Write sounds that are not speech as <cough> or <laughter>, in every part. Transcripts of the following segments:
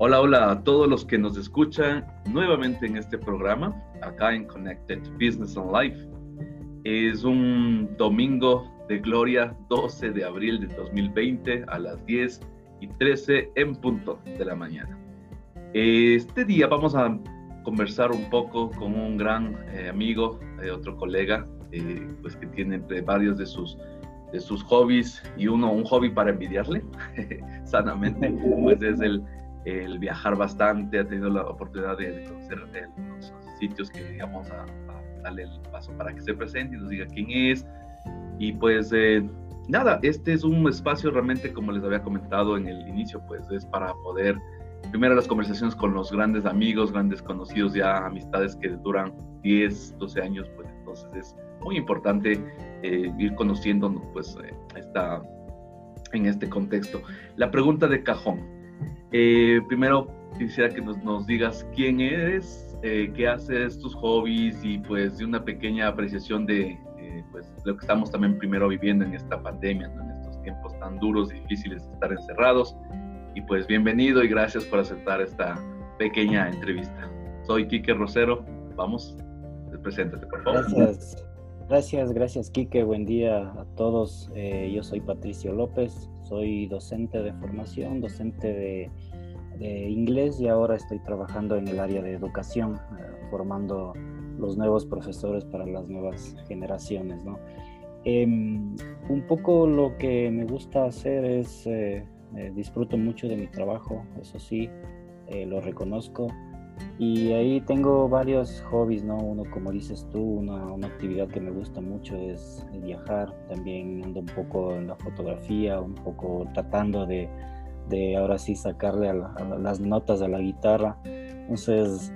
Hola, hola a todos los que nos escuchan nuevamente en este programa, acá en Connected Business and Life. Es un domingo de gloria, 12 de abril de 2020 a las 10 y 13 en punto de la mañana. Este día vamos a conversar un poco con un gran eh, amigo, eh, otro colega, eh, pues que tiene varios de sus de sus hobbies y uno un hobby para envidiarle <laughs> sanamente, pues es el el viajar bastante, ha tenido la oportunidad de, conocer los sitios que digamos a, darle el paso para que se presente y nos diga quién es. Y pues eh, nada, este es un espacio realmente, como les había comentado en el inicio, pues es para poder, primero las conversaciones con los grandes amigos, grandes conocidos, ya amistades que duran 10, 12 años, pues entonces es muy importante eh, ir conociendo pues eh, en este contexto. La pregunta de cajón, eh, primero quisiera que nos, digas quién eres, eh, qué haces, tus hobbies y pues de una pequeña apreciación de eh, pues, lo que estamos también primero viviendo en esta pandemia, en estos tiempos tan duros y difíciles de estar encerrados. Y pues bienvenido y gracias por aceptar esta pequeña entrevista. Soy Quique Rosero. Vamos, preséntate por favor. Gracias. Gracias, gracias Quique, buen día a todos. yo soy Patricio López, soy docente de formación, docente de, inglés y ahora estoy trabajando en el área de educación, eh, formando los nuevos profesores para las nuevas generaciones. Em, un poco lo que me gusta hacer es, eh, eh, disfruto mucho de mi trabajo, eso sí, lo reconozco. Y ahí tengo varios hobbies, ¿no? Uno, como dices tú, una, una actividad que me gusta mucho es viajar. También ando un poco en la fotografía, un poco tratando de, de ahora sí sacarle las notas a la guitarra. Entonces,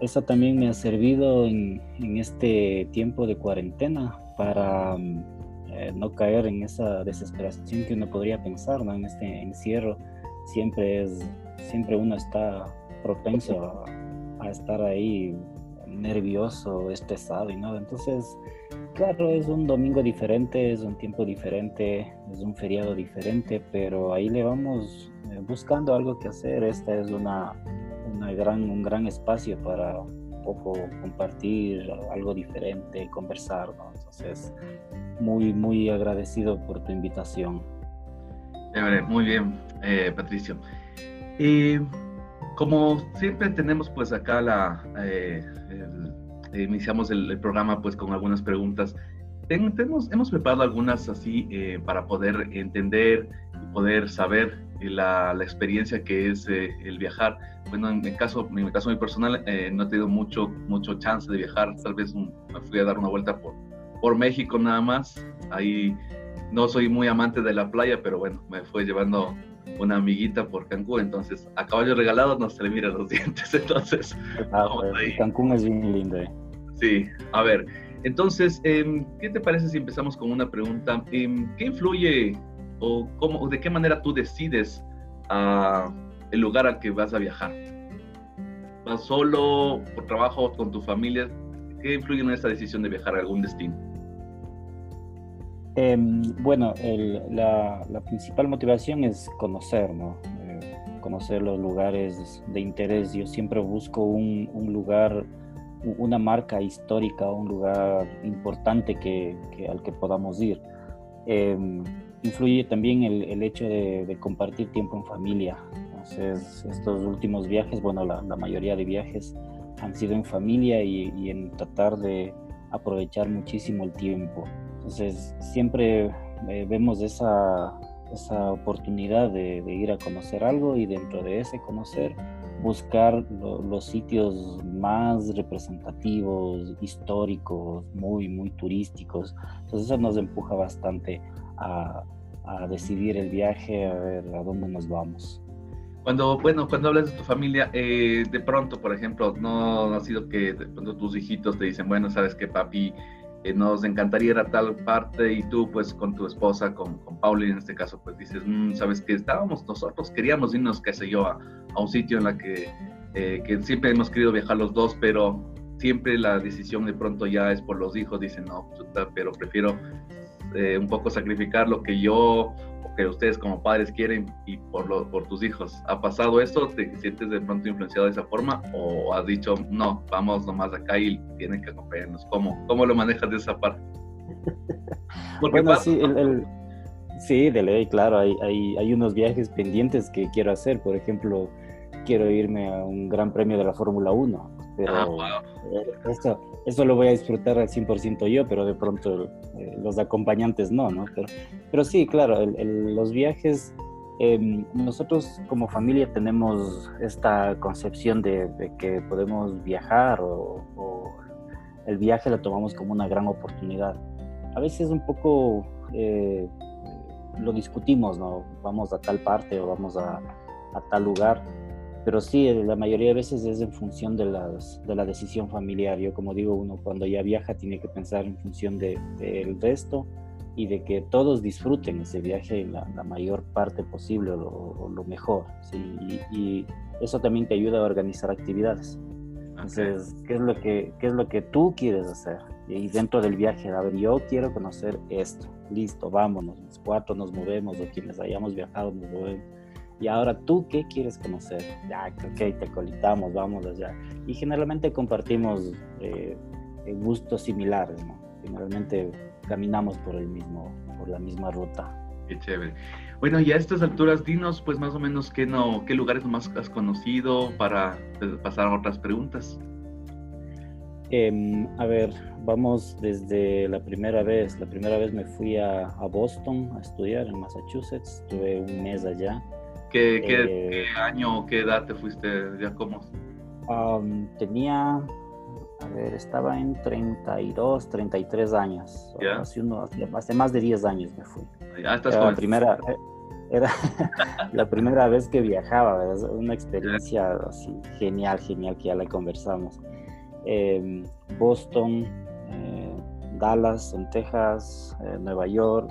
eso también me ha servido en, este tiempo de cuarentena para eh, no caer en esa desesperación que uno podría pensar, ¿no? En este encierro siempre es, siempre uno está propenso a estar ahí nervioso, estresado y nada. Entonces, claro, es un domingo diferente, es un tiempo diferente, es un feriado diferente, pero ahí le vamos eh, buscando algo que hacer. Esta es una, una gran, un gran espacio para un poco compartir algo diferente, conversar. Entonces, muy, muy agradecido por tu invitación. Muy bien, eh, Patricio. Y como siempre tenemos pues acá la, eh, iniciamos el, programa pues con algunas preguntas. tenemos, hemos preparado algunas así eh, para poder entender y poder saber la, la experiencia que es eh, el viajar. Bueno, en mi caso, en mi caso muy personal, no he tenido mucho, mucho chance de viajar. Tal vez me fui a dar una vuelta por, por México nada más. Ahí no soy muy amante de la playa, pero bueno, me fue llevando una amiguita por Cancún, entonces a caballo regalado no se le miran los <laughs> dientes, entonces ah, pues, Cancún es bien lindo. Eh. Sí, a ver, entonces, em, ¿qué te parece si empezamos con una pregunta? Em, ¿Qué influye o cómo, de qué manera tú decides uh, el lugar al que vas a viajar? ¿Vas solo, por trabajo, con tu familia? ¿Qué influye en esta decisión de viajar a algún destino? Em, bueno, la, principal motivación es conocer, ¿no? Eh, conocer los lugares de interés. Yo siempre busco un, lugar, una marca histórica, un lugar importante que, al que podamos ir. Em, influye también el, hecho de, compartir tiempo en familia. Entonces, estos últimos viajes, bueno, la, mayoría de viajes han sido en familia y en tratar de aprovechar muchísimo el tiempo. Entonces, siempre eh, vemos esa, esa oportunidad de, ir a conocer algo y dentro de ese conocer buscar los sitios más representativos, históricos, muy, muy turísticos. Entonces eso nos empuja bastante a, a decidir el viaje, a ver a dónde nos vamos. Cuando, bueno, cuando hablas de tu familia, eh, de pronto, por ejemplo, no ha sido que de pronto tus hijitos te dicen, bueno, sabes que papi, nos encantaría ir a tal parte y tú pues con tu esposa, con, con Pauli en este caso, pues dices, mm, sabes que estábamos nosotros, queríamos irnos, qué sé yo, a, un sitio en la que, eh, que siempre hemos querido viajar los dos, pero siempre la decisión de pronto ya es por los hijos, dicen, no, pero prefiero eh, un poco sacrificar lo que yo que ustedes como padres quieren y por, lo, por tus hijos. ¿Ha pasado esto? ¿Te sientes de pronto influenciado de esa forma? ¿O has dicho, no, vamos nomás acá y tienen que acompañarnos? ¿Cómo, cómo lo manejas de esa parte? <laughs> bueno, sí, el, sí, de ley, claro, hay, hay, hay unos viajes pendientes que quiero hacer. Por ejemplo, quiero irme a un gran premio de la Fórmula 1, pero ah, esto, eso lo voy a disfrutar al 100% yo, pero de pronto eh, los acompañantes no, ¿no? Pero, pero sí, claro, los viajes, em, nosotros como familia tenemos esta concepción de, que podemos viajar o, el viaje lo tomamos como una gran oportunidad. A veces un poco eh, lo discutimos, ¿no? Vamos a tal parte o vamos a, a tal lugar pero sí, la mayoría de veces es en función de, las, de la decisión familiar. Yo como digo, uno cuando ya viaja tiene que pensar en función del de, resto y de que todos disfruten ese viaje la, la mayor parte posible o lo, mejor. ¿sí? Y, eso también te ayuda a organizar actividades. Entonces, ¿qué es, lo que, ¿qué es lo que tú quieres hacer? Y dentro del viaje, a ver, yo quiero conocer esto. Listo, vámonos. Los cuatro nos movemos o quienes hayamos viajado nos movemos y ahora tú qué quieres conocer. Ya, ok, te colitamos, vamos allá. Y generalmente compartimos eh, gustos similares, ¿no? Generalmente caminamos por el mismo, por la misma ruta. Qué chévere. Bueno, y a estas alturas, dinos pues más o menos qué, no, qué lugares más has conocido para pues, pasar a otras preguntas. Em, a ver, vamos desde la primera vez. La primera vez me fui a, a Boston a estudiar en Massachusetts. Estuve un mes allá. ¿Qué, qué, eh, año o qué edad te fuiste, ya cómo? tenía, a ver, estaba en 32, 33 años. Hace, uno, hace, más de 10 años me fui. Ya estás era la primera, eh, era <laughs> la primera vez que viajaba, una experiencia así genial, genial que ya la conversamos. Em, Boston, eh, Dallas en Texas, Nueva York,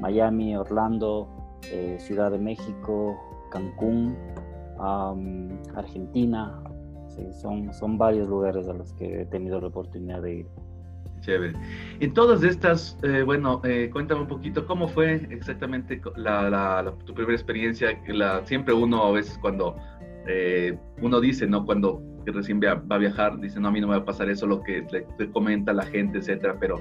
Miami, Orlando, Ciudad de México, Cancún, Argentina. son, son varios lugares a los que he tenido la oportunidad de ir. Chévere. En todas estas, eh, bueno, eh, cuéntame un poquito cómo fue exactamente la, tu primera experiencia. Siempre uno a veces cuando eh, uno dice, ¿no? Cuando recién va a viajar, dice, no, a mí no me va a pasar eso, lo que le, comenta la gente, etcétera, pero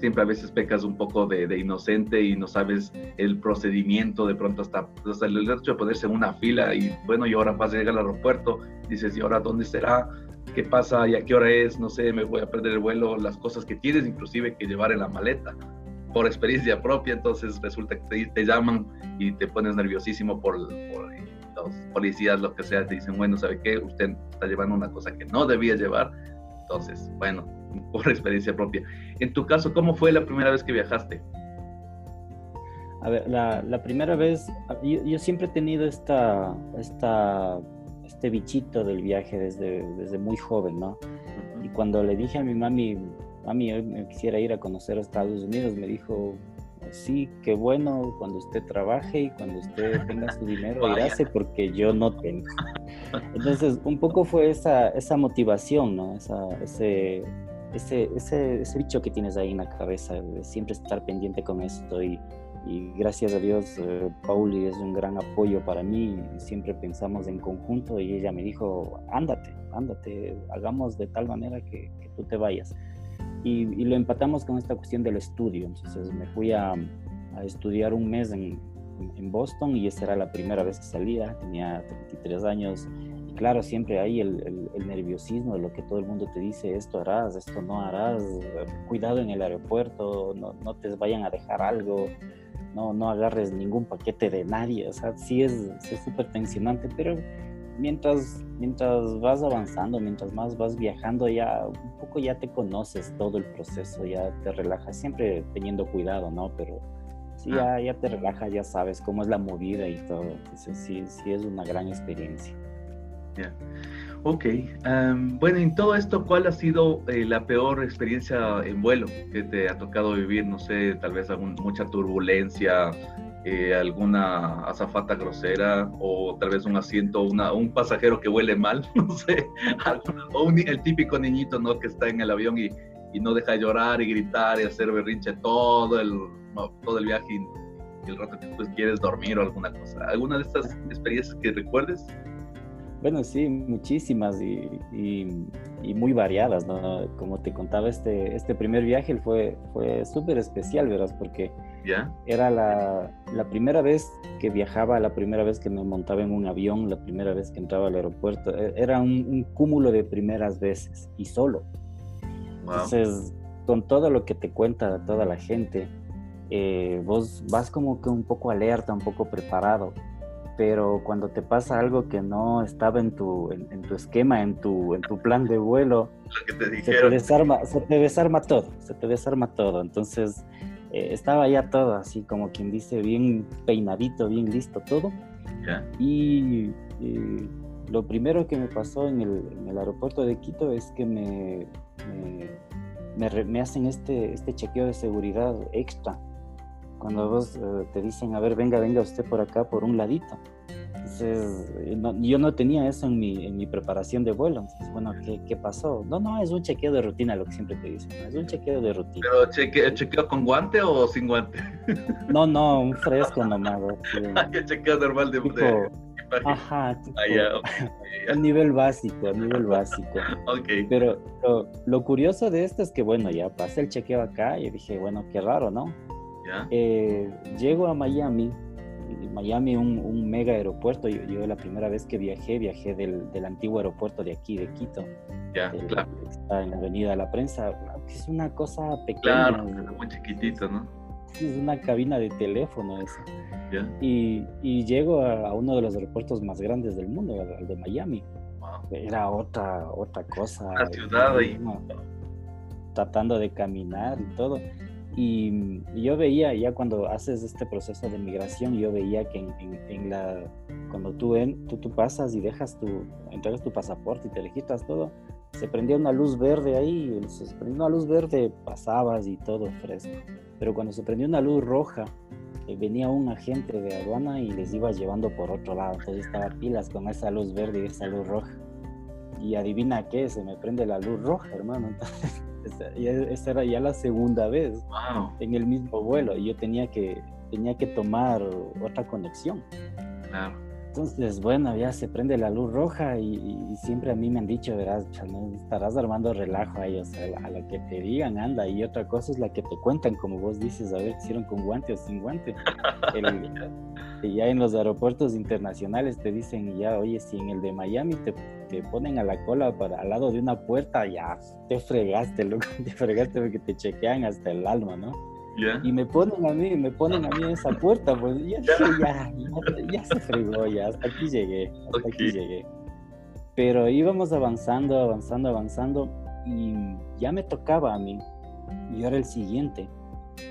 siempre a veces pecas un poco de, inocente y no sabes el procedimiento, de pronto hasta, el hecho de ponerse en una fila y bueno, y ahora vas a llegar al aeropuerto, dices, ¿y ahora dónde será? ¿Qué pasa? ¿Y a qué hora es? No sé, me voy a perder el vuelo, las cosas que tienes inclusive que llevar en la maleta por experiencia propia, entonces resulta que te, llaman y te pones nerviosísimo por, por, los policías, lo que sea, te dicen, bueno, ¿sabe qué? Usted está llevando una cosa que no debía llevar, entonces, bueno, <laughs> por experiencia propia. En tu caso, ¿cómo fue la primera vez que viajaste? A ver, la, la primera vez, yo, siempre he tenido esta, esta, este bichito del viaje desde, desde muy joven, ¿no? Y cuando le dije a mi mami, mami, hoy me quisiera ir a conocer a Estados Unidos, me dijo, sí, qué bueno cuando usted trabaje y cuando usted tenga su dinero, irase porque yo no tengo. <laughs> Entonces, un poco fue esa, esa motivación, ¿no? Esa, ese, ese, ese, ese, bicho que tienes ahí en la cabeza, siempre estar pendiente con esto y, y gracias a Dios, eh, Pauli es un gran apoyo para mí, siempre pensamos en conjunto y ella me dijo, ándate, ándate, hagamos de tal manera que, que tú te vayas. Y, y, lo empatamos con esta cuestión del estudio, entonces me fui a, a estudiar un mes en, en Boston y esa era la primera vez que salía, tenía 33 años claro, siempre hay el, nerviosismo de lo que todo el mundo te dice, esto harás, esto no harás, cuidado en el aeropuerto, no, te vayan a dejar algo, no, no agarres ningún paquete de nadie, o sea, sí es súper tensionante, pero mientras, mientras vas avanzando, mientras más vas viajando, ya un poco ya te conoces todo el proceso, ya te relajas, siempre teniendo cuidado, ¿no? Pero sí, ah. ya, ya te relajas, ya sabes cómo es la movida y todo, entonces sí, sí es una gran experiencia. Ok. bueno, en todo esto, ¿cuál ha sido eh, la peor experiencia en vuelo que te ha tocado vivir? No sé, tal vez mucha turbulencia, eh, alguna azafata grosera o tal vez un asiento, una, un pasajero que huele mal, <laughs> no sé, o el típico niñito ¿no? que está en el avión y, y, no deja de llorar y gritar y hacer berrinche todo el, todo el viaje y, el rato que pues quieres dormir o alguna cosa. ¿Alguna de estas experiencias que recuerdes? Bueno, sí, muchísimas y, y, muy variadas, ¿no? Como te contaba, este, este primer viaje fue, fue súper especial, verás, porque ¿Ya? era la, la, primera vez que viajaba, la primera vez que me montaba en un avión, la primera vez que entraba al aeropuerto. E, era un, un cúmulo de primeras veces y solo. Entonces, con todo lo que te cuenta toda la gente, eh, vos vas como que un poco alerta, un poco preparado pero cuando te pasa algo que no estaba en tu, en, tu esquema, en tu, en tu plan de vuelo, se, te desarma, se te desarma todo, se te desarma todo. Entonces eh, estaba ya todo así como quien dice, bien peinadito, bien listo todo. Y, lo primero que me pasó en el, en el, aeropuerto de Quito es que me, me, me, hacen este, este chequeo de seguridad extra cuando vos eh, te dicen, a ver, venga, venga usted por acá, por un ladito. Entonces, eh, yo no tenía eso en mi, en mi preparación de vuelo. Entonces, bueno, ¿qué, ¿qué, pasó? No, no, es un chequeo de rutina, lo que siempre te dicen. Es un chequeo de rutina. ¿Pero cheque, chequeo con guante o sin guante? <laughs> No, no, un fresco nomás. <laughs> ¿Qué chequeo normal de, tipo, Ajá, tipo, ah, nivel básico, a nivel básico. <laughs> ok. Pero lo, lo, curioso de esto es que, bueno, ya pasé el chequeo acá y dije, bueno, qué raro, ¿no? Eh, llego a Miami, Miami un, un mega aeropuerto, yo, yo, la primera vez que viajé, viajé del, del antiguo aeropuerto de aquí, de Quito. Ya, claro. Está en la Avenida La Prensa, es una cosa pequeña. Claro, muy chiquitito, ¿no? Es una cabina de teléfono eso. Y, y, llego a, uno de los aeropuertos más grandes del mundo, al de Miami. Era otra, otra cosa. La ciudad ahí. Tratando de caminar y todo. Y, yo veía, ya cuando haces este proceso de migración, yo veía que en, la, cuando tú, en, tú, tú, pasas y dejas tu, entregas tu pasaporte y te registras todo, se prendía una luz verde ahí, se prendía una luz verde, pasabas y todo fresco. Pero cuando se prendió una luz roja, eh, venía un agente de aduana y les iba llevando por otro lado. Entonces estaba pilas con esa luz verde y esa luz roja. Y adivina qué, se me prende la luz roja, hermano. Entonces, <laughs> esa era ya la segunda vez en el mismo vuelo y yo tenía que, tenía que tomar otra conexión. Entonces, bueno, ya se prende la luz roja y, siempre a mí me han dicho, verás, no estarás armando relajo ahí, o sea, a lo que te digan, anda. Y otra cosa es la que te cuentan, como vos dices, a ver, hicieron con guante o sin guante. <laughs> y ya en los aeropuertos internacionales te dicen, ya, oye, si en el de Miami te te ponen a la cola para al lado de una puerta, ya te fregaste, loco, <laughs> te fregaste porque te chequean hasta el alma, ¿no? Y me ponen a mí, me ponen a mí en esa puerta, pues ya, ya, ya, se fregó, ya, hasta aquí llegué, hasta aquí llegué. Pero íbamos avanzando, avanzando, avanzando, y ya me tocaba a mí, y era el siguiente,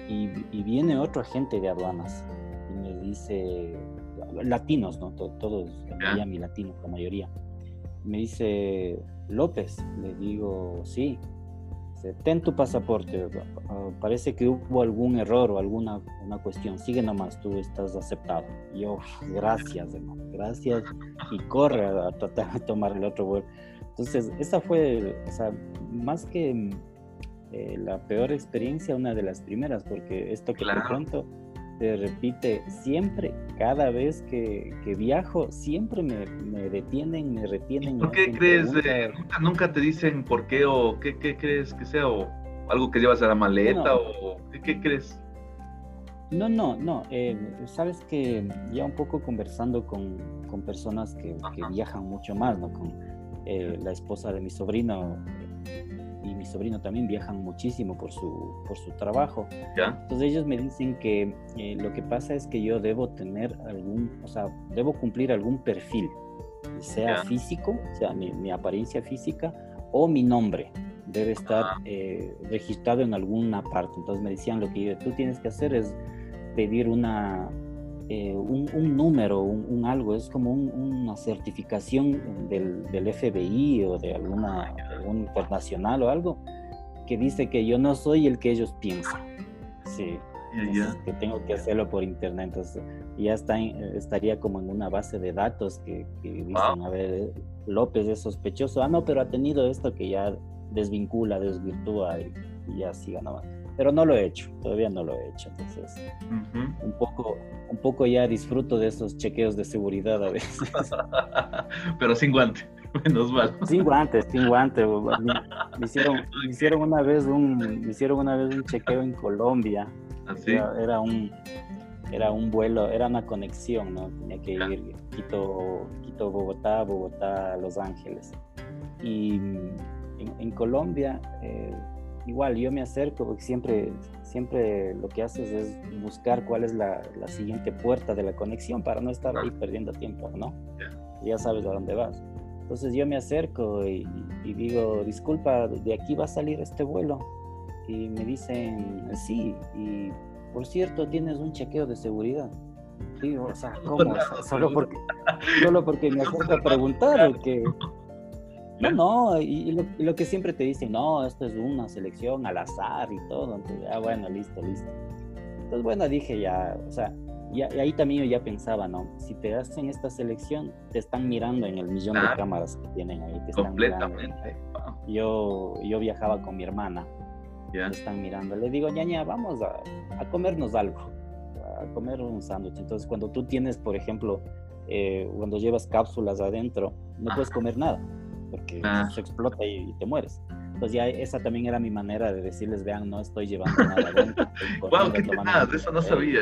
y, viene otro agente de aduanas, y me dice, latinos, ¿no? Todos, mi latinos, la mayoría me dice, López, le digo, sí. Ten tu pasaporte. Ah, parece que hubo algún error o alguna una cuestión. Sigue nomás, tú estás aceptado. yo, gracias, hermano, gracias. Y corre a, tratar de tomar el otro vuelo. Entonces, esa fue, o sea, más que eh, la peor experiencia, una de las primeras, porque esto que te cuento se repite siempre, cada vez que, viajo, siempre me, detienen, me retienen. ¿Por qué crees? ¿nunca, te dicen por qué o qué, crees que sea? ¿O algo que llevas a la maleta? ¿O qué, crees? No, no, no. Eh, sabes que ya un poco conversando con, personas que, viajan mucho más, ¿no? Con eh, la esposa de mi sobrino, y mi sobrino también viajan muchísimo por su, por su trabajo. Entonces ellos me dicen que eh, lo que pasa es que yo debo tener algún, o sea, debo cumplir algún perfil, sea físico, o sea, mi, apariencia física o mi nombre debe estar eh, registrado en alguna parte. Entonces me decían lo que tú tienes que hacer es pedir una, eh, un, número, un, algo, es como una certificación del, del, FBI o de alguna un internacional o algo que dice que yo no soy el que ellos piensan. Sí. que tengo que hacerlo por internet. Entonces ya está estaría como en una base de datos que, dicen, a ver, López es sospechoso. Ah, no, pero ha tenido esto que ya desvincula, desvirtúa y, y ya siga pero no lo he hecho, todavía no lo he hecho. Entonces, un, poco, un poco ya disfruto de esos chequeos de seguridad a veces. <laughs> pero sin guante, menos mal. Sin guantes, sin guante. Me, hicieron, <laughs> hicieron, una vez un, hicieron una vez un chequeo en Colombia. ¿Así? ¿Ah, era, un era un vuelo, era una conexión, ¿no? Tenía que ir Quito, Quito, Bogotá, Bogotá, Los Ángeles. Y en, Colombia, eh, igual yo me acerco porque siempre, siempre lo que haces es buscar cuál es la, la siguiente puerta de la conexión para no estar ahí perdiendo tiempo, ¿no? Ya sabes a dónde vas. Entonces yo me acerco y, digo, disculpa, de aquí va a salir este vuelo. Y me dicen, sí, y por cierto, tienes un chequeo de seguridad. Digo, o sea, <laughs> ¿cómo? solo porque, solo porque me <laughs> acerco a preguntar, que no, no, y, lo, que siempre te dicen, no, esto es una selección al azar y todo. Entonces, ah, bueno, listo, listo. Entonces, bueno, dije ya, o sea, y ahí también yo ya pensaba, ¿no? Si te hacen esta selección, te están mirando en el millón de cámaras que tienen ahí. Te completamente. Yo, yo viajaba con mi hermana. Me están mirando. Le digo, ñaña, vamos a, a comernos algo, a comer un sándwich. Entonces, cuando tú tienes, por ejemplo, eh, cuando llevas cápsulas adentro, no puedes comer nada porque ah. se explota y, te mueres. Entonces ya esa también era mi manera de decirles, vean, no estoy llevando nada <laughs> dentro. wow, qué tenaz, eso no sabía.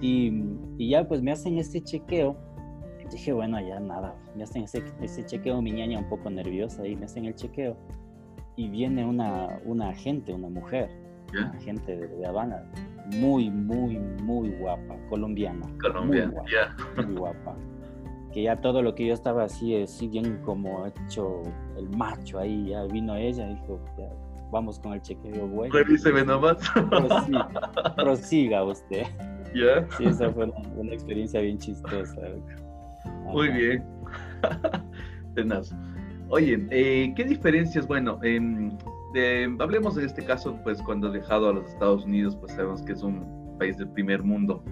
Y, y, ya pues me hacen este chequeo. Dije, bueno, ya nada, me hacen ese, ese chequeo, mi ñaña un poco nerviosa y me hacen el chequeo. Y viene una, una agente, una mujer, una agente de, de, Habana, muy, muy, muy guapa, colombiana. Colombiana, muy, muy guapa que ya todo lo que yo estaba así, así bien como hecho el macho ahí, ya vino ella y dijo, ya, vamos con el chequeo bueno. Revíseme nomás. Prosiga, prosiga usted. ¿Ya? Sí, esa fue una, experiencia bien chistosa. Muy bien. <laughs> Tenaz. Oye, eh, ¿qué diferencias? Bueno, em, hablemos en este caso, pues cuando he dejado a los Estados Unidos, pues sabemos que es un país del primer mundo.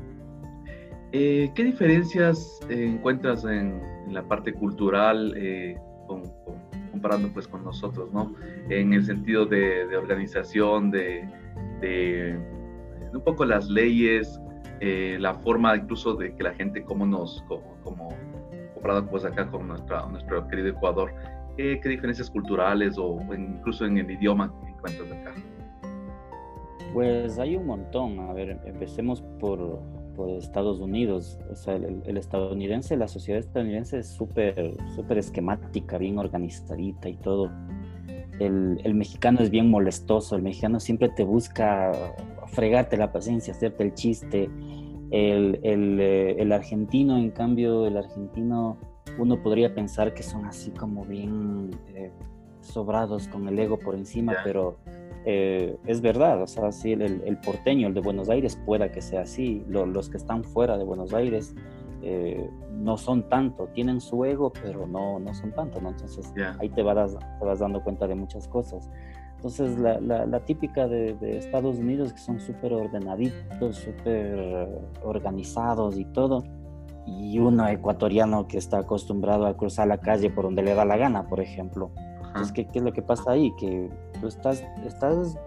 Eh, ¿Qué diferencias encuentras en, la parte cultural eh, comparando pues con nosotros, ¿no? En el sentido de, organización, de, un poco las leyes, eh, la forma incluso de que la gente, como nos, como, comparado pues acá con nuestro querido Ecuador, ¿qué, diferencias culturales o, incluso en el idioma encuentras acá? Pues hay un montón. A ver, empecemos por, por Estados Unidos. O sea, el, estadounidense, la sociedad estadounidense es súper, súper esquemática, bien organizadita y todo. El, el, mexicano es bien molestoso, el mexicano siempre te busca fregarte la paciencia, hacerte el chiste. El, el, eh, el argentino, en cambio, el argentino, uno podría pensar que son así como bien eh, sobrados con el ego por encima, pero eh, es verdad, o sea, si el, porteño, el de Buenos Aires, pueda que sea así, los que están fuera de Buenos Aires eh, no son tanto, tienen su ego, pero no, no son tanto, ¿no? Entonces ahí te vas, te vas dando cuenta de muchas cosas. Entonces la, la, típica de, Estados Unidos, que son súper ordenaditos, súper organizados y todo, y uno ecuatoriano que está acostumbrado a cruzar la calle por donde le da la gana, por ejemplo. Entonces, ¿qué, ¿qué, es lo que pasa ahí? Que tú estás, estás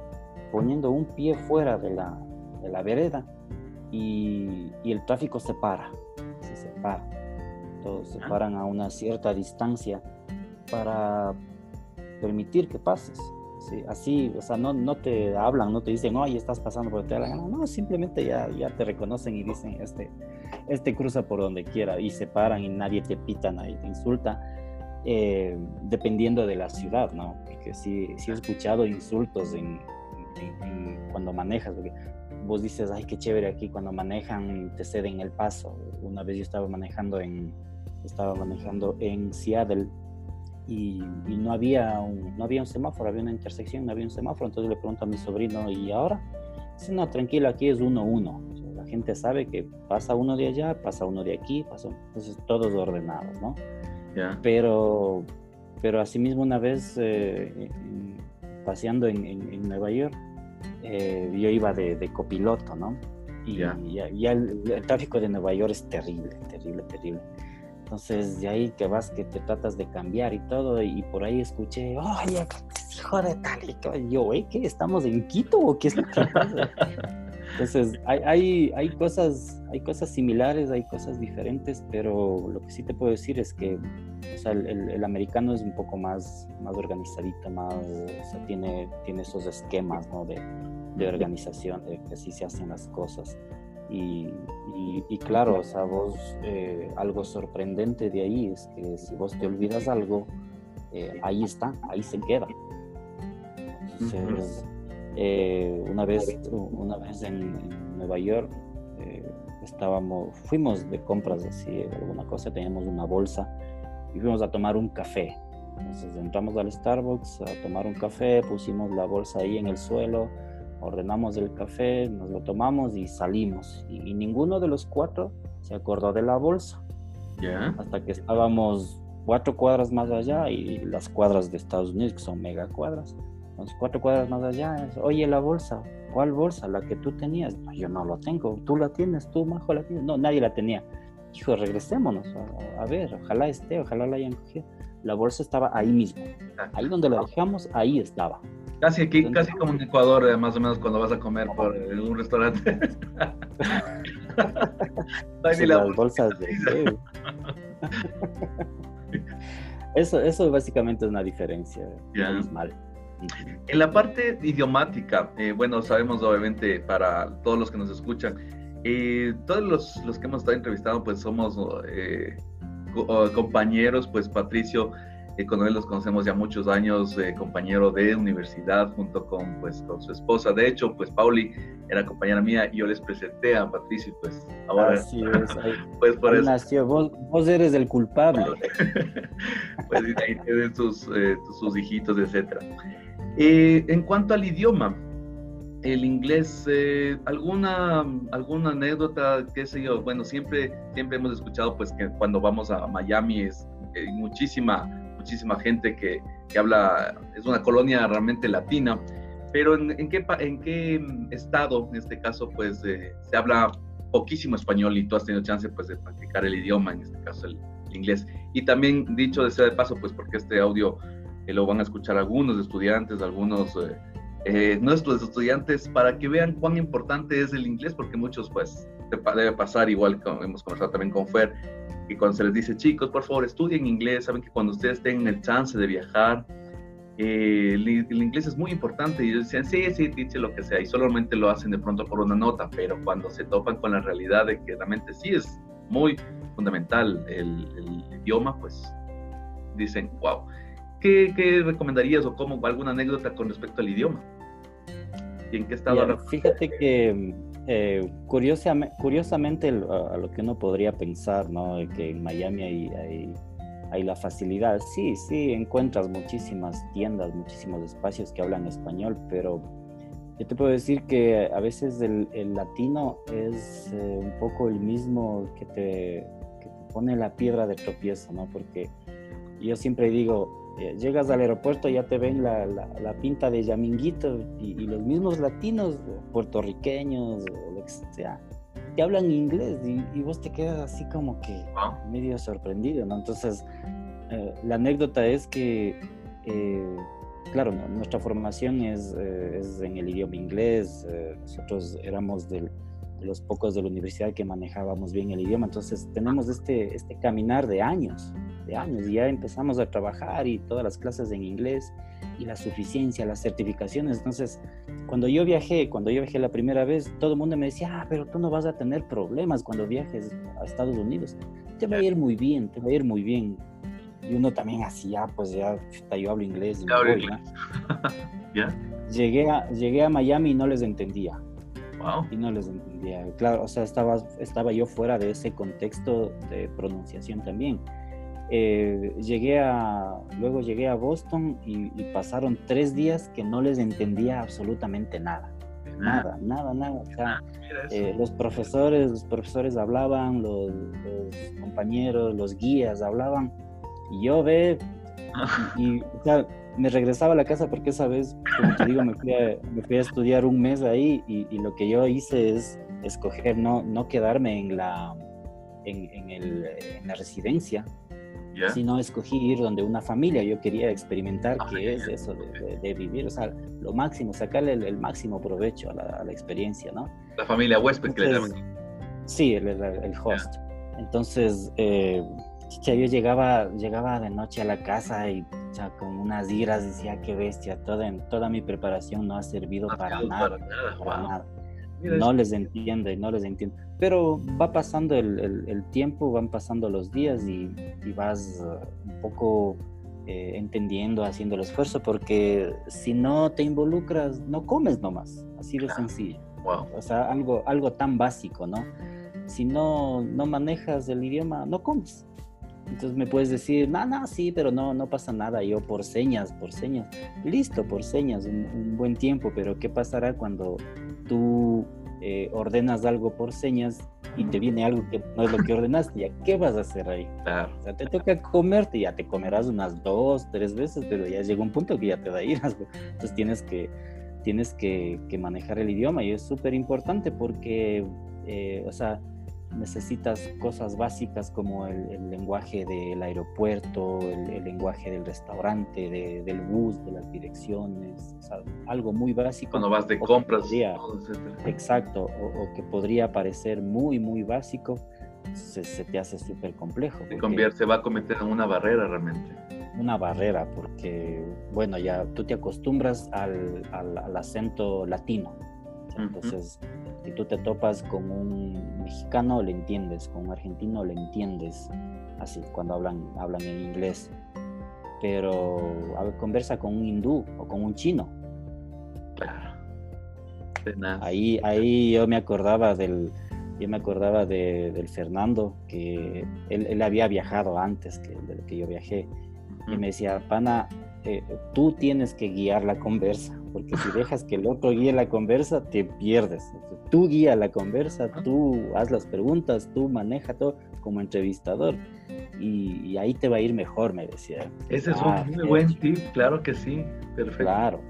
poniendo un pie fuera de la, de la vereda y, y, el tráfico se para, se separa. Todos se paran a una cierta distancia para permitir que pases. así, o sea, no, no te hablan, no te dicen, ahí estás pasando por te da la gana. No, simplemente ya, ya te reconocen y dicen, este, este cruza por donde quiera y se paran y nadie te pita, nadie te insulta eh, dependiendo de la ciudad, ¿no? Porque sí, sí he escuchado insultos en, cuando manejas, porque vos dices, ay, qué chévere aquí, cuando manejan te ceden el paso. Una vez yo estaba manejando en, estaba manejando en Seattle y, no, había un, no había un semáforo, había una intersección, no había un semáforo, entonces le pregunto a mi sobrino, ¿y ahora? Dice, no, tranquilo, aquí es uno uno. la gente sabe que pasa uno de allá, pasa uno de aquí, pasa, entonces todos ordenados, ¿no? Pero, pero asimismo una vez eh, paseando en, Nueva York, eh, yo iba de, copiloto, ¿no? Y, ya, el, tráfico de Nueva York es terrible, terrible, terrible. Entonces, de ahí que vas, que te tratas de cambiar y todo, y por ahí escuché, oye, hijo de tal, y yo, ¿qué? ¿Estamos en Quito o qué es lo que pasa? <laughs> Entonces, hay, hay, hay, cosas, hay cosas similares, hay cosas diferentes, pero lo que sí te puedo decir es que o sea, el, el, americano es un poco más, más organizadito, más, o sea, tiene, tiene esos esquemas ¿no? de, de organización, de que así se hacen las cosas. Y, y, claro, o sea, vos, eh, algo sorprendente de ahí es que si vos te olvidas algo, eh, ahí está, ahí se queda. Entonces, eh, una vez, una vez en, Nueva York, estábamos, fuimos de compras así, alguna cosa, teníamos una bolsa y fuimos a tomar un café. Entonces entramos al Starbucks a tomar un café, pusimos la bolsa ahí en el suelo, ordenamos el café, nos lo tomamos y salimos. Y, ninguno de los cuatro se acordó de la bolsa. Hasta que estábamos cuatro cuadras más allá y las cuadras de Estados Unidos, que son mega cuadras. Entonces, cuatro cuadras más allá, oye, la bolsa, ¿cuál bolsa? La que tú tenías. yo no lo tengo, tú la tienes, tú, Majo, la tienes. No, nadie la tenía. Hijo, regresémonos, a, a ver, ojalá esté, ojalá la hayan cogido. La bolsa estaba ahí mismo. Ahí donde la dejamos, ahí estaba. Casi aquí, casi como en Ecuador, eh, más o menos cuando vas a comer por un restaurante. <laughs> las bolsas de <laughs> eso, eso básicamente es una diferencia mal. En la parte idiomática, eh, bueno, sabemos obviamente para todos los que nos escuchan, eh, todos los, los, que hemos estado entrevistando, pues somos compañeros, pues Patricio con él los conocemos ya muchos años, eh, compañero de universidad junto con, pues, con su esposa. De hecho, pues Pauli era compañera mía y yo les presenté a Patricio, pues ahora... Así es, <laughs> pues por eso. Nació. Vos, vos, eres el culpable. <laughs> pues ahí tienen sus, eh, sus hijitos, etc. Eh, en cuanto al idioma, el inglés, alguna, alguna anécdota, qué sé yo, bueno, siempre, siempre hemos escuchado pues que cuando vamos a Miami es muchísima muchísima gente que, que habla, es una colonia realmente latina, pero ¿en, en, qué, en qué estado, en este caso, pues eh, se habla poquísimo español y tú has tenido chance pues de practicar el idioma, en este caso el, inglés. Y también dicho de sea de paso, pues porque este audio eh, lo van a escuchar algunos estudiantes, algunos eh, eh, nuestros estudiantes, para que vean cuán importante es el inglés, porque muchos pues debe pasar igual, como hemos conversado también con Fer, y cuando se les dice, chicos, por favor, estudien inglés, saben que cuando ustedes tengan el chance de viajar, eh, el, inglés es muy importante. Y ellos decían, sí, sí, dice lo que sea, y solamente lo hacen de pronto por una nota, pero cuando se topan con la realidad de que realmente sí es muy fundamental el, idioma, pues dicen, wow. ¿Qué, ¿Qué, recomendarías o cómo alguna anécdota con respecto al idioma? ¿Y en qué estado ahora? Fíjate que eh, curiosamente, a, lo que uno podría pensar, ¿no? Que en Miami hay, hay, la facilidad. Sí, sí, encuentras muchísimas tiendas, muchísimos espacios que hablan español, pero yo te puedo decir que a veces el, latino es eh, un poco el mismo que te, que te pone la piedra de tropiezo, ¿no? Porque yo siempre digo, llegas al aeropuerto ya te ven la, la, pinta de Yaminguito y, los mismos latinos, puertorriqueños o lo que sea, te hablan inglés y, vos te quedas así como que medio sorprendido, ¿no? Entonces, eh, la anécdota es que, eh, claro, nuestra formación es, es, en el idioma inglés, nosotros éramos del, de los pocos de la universidad que manejábamos bien el idioma, entonces tenemos este, este caminar de años de años y ya empezamos a trabajar y todas las clases en inglés y la suficiencia, las certificaciones. Entonces, cuando yo viajé, cuando yo viajé la primera vez, todo el mundo me decía, ah, pero tú no vas a tener problemas cuando viajes a Estados Unidos. Te va a ir muy bien, te va a ir muy bien. Y uno también así, ah, pues ya, yo hablo inglés. Y <laughs> Llegué, a, llegué a Miami y no les entendía. Wow. Y no les entendía. Claro, o sea, estaba, estaba yo fuera de ese contexto de pronunciación también. Eh, llegué a, luego llegué a Boston y, pasaron tres días que no les entendía absolutamente nada. Nada, nada, nada. O sea, eh, los profesores, los profesores hablaban, los, compañeros, los guías hablaban, y yo ve, <laughs> y, o sea, me regresaba a la casa porque esa vez, como te digo, me fui a, me fui a estudiar un mes ahí y, y, lo que yo hice es escoger no, no quedarme en la en, el, en la residencia, sino escogí ir donde una familia. Yo quería experimentar ah, qué es eso de, vivir, o sea, lo máximo, sacarle el, máximo provecho a la, experiencia, ¿no? La familia huésped que le llaman. Sí, el, el host. Entonces, eh, yo llegaba, llegaba de noche a la casa y con unas iras decía, qué bestia, toda, toda mi preparación no ha servido para, nada, para nada. no les entiende, no les entiendo. Pero va pasando el, tiempo, van pasando los días y, vas uh, un poco eh, entendiendo, haciendo el esfuerzo, porque si no te involucras, no comes nomás, así de sencillo. O sea, algo, algo tan básico, ¿no? Si no, no manejas el idioma, no comes. Entonces me puedes decir, no, no, sí, pero no, no pasa nada. Yo por señas, por señas. Listo, por señas, un, buen tiempo, pero ¿qué pasará cuando tú eh, ordenas algo por señas y te viene algo que no es lo que ordenaste? ¿Ya qué vas a hacer ahí? Claro. O sea, te toca comerte, ya te comerás unas dos, tres veces, pero ya llega un punto que ya te da iras. Entonces tienes que, tienes que, que manejar el idioma y es súper importante porque, eh, o sea, necesitas cosas básicas como el, lenguaje del aeropuerto, el, lenguaje del restaurante, del bus, de las direcciones, algo muy básico. Cuando vas de compras. exacto, o, que podría parecer muy, muy básico, se, te hace súper complejo. Se, convierte, se va a cometer en una barrera realmente. Una barrera, porque, bueno, ya tú te acostumbras al, al, acento latino. Entonces, si tú te topas con un mexicano, le entiendes, con un argentino, le entiendes, así, cuando hablan, hablan en inglés. Pero a ver, conversa con un hindú o con un chino. Claro. Ahí, ahí yo me acordaba del, yo me acordaba de, del Fernando, que él, él, había viajado antes que, de que yo viajé, y me decía, pana, eh, tú tienes que guiar la conversa, porque si dejas que el otro guíe la conversa, te pierdes. tú guía la conversa, tú haz las preguntas, tú maneja todo como entrevistador y, ahí te va a ir mejor, me decía. Ese es un ah, muy buen tip, claro que sí, perfecto. Claro,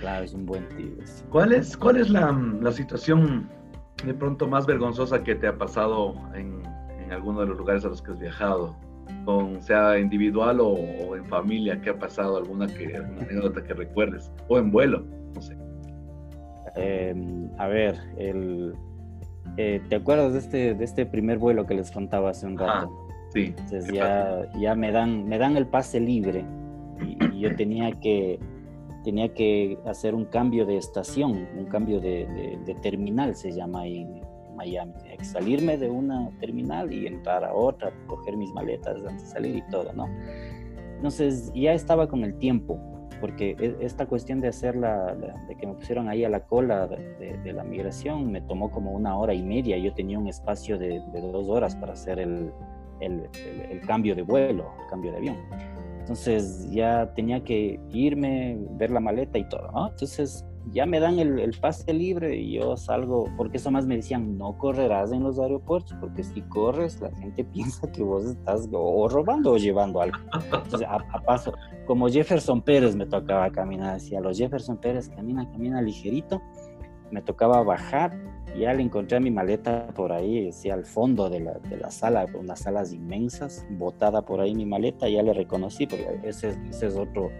claro, es un buen tip. ¿Cuál es, cuál es la, la situación de pronto más vergonzosa que te ha pasado en, en alguno de los lugares a los que has viajado? Con, sea individual o, en familia, ¿qué ha pasado? ¿Alguna, que, anécdota que recuerdes? O en vuelo, no sé. Em, a ver, el, eh, ¿te acuerdas de este, de este primer vuelo que les contaba hace un rato? sí. Entonces ya, ya me, dan, me dan el pase libre y, yo tenía que, tenía que hacer un cambio de estación, un cambio de, de terminal, se llama ahí Miami. Tenía que salirme de una terminal y entrar a otra, coger mis maletas antes de salir y todo, ¿no? Entonces ya estaba con el tiempo, porque e, esta cuestión de hacerla, de que me pusieron ahí a la cola de, la migración, me tomó como una hora y media. Yo tenía un espacio de, dos horas para hacer el, el, el, cambio de vuelo, el cambio de avión. Entonces ya tenía que irme, ver la maleta y todo, ¿no? Entonces ya me dan el, pase libre y yo salgo, porque eso más me decían, no correrás en los aeropuertos, porque si corres la gente <laughs> piensa que vos estás o robando o llevando algo. Entonces, a, paso, como Jefferson Pérez me tocaba caminar, decía, los Jefferson Pérez camina, camina ligerito, me tocaba bajar, y ya le encontré a mi maleta por ahí, decía, al fondo de la, de la sala, unas salas inmensas, botada por ahí mi maleta, ya le reconocí, porque ese, ese es otro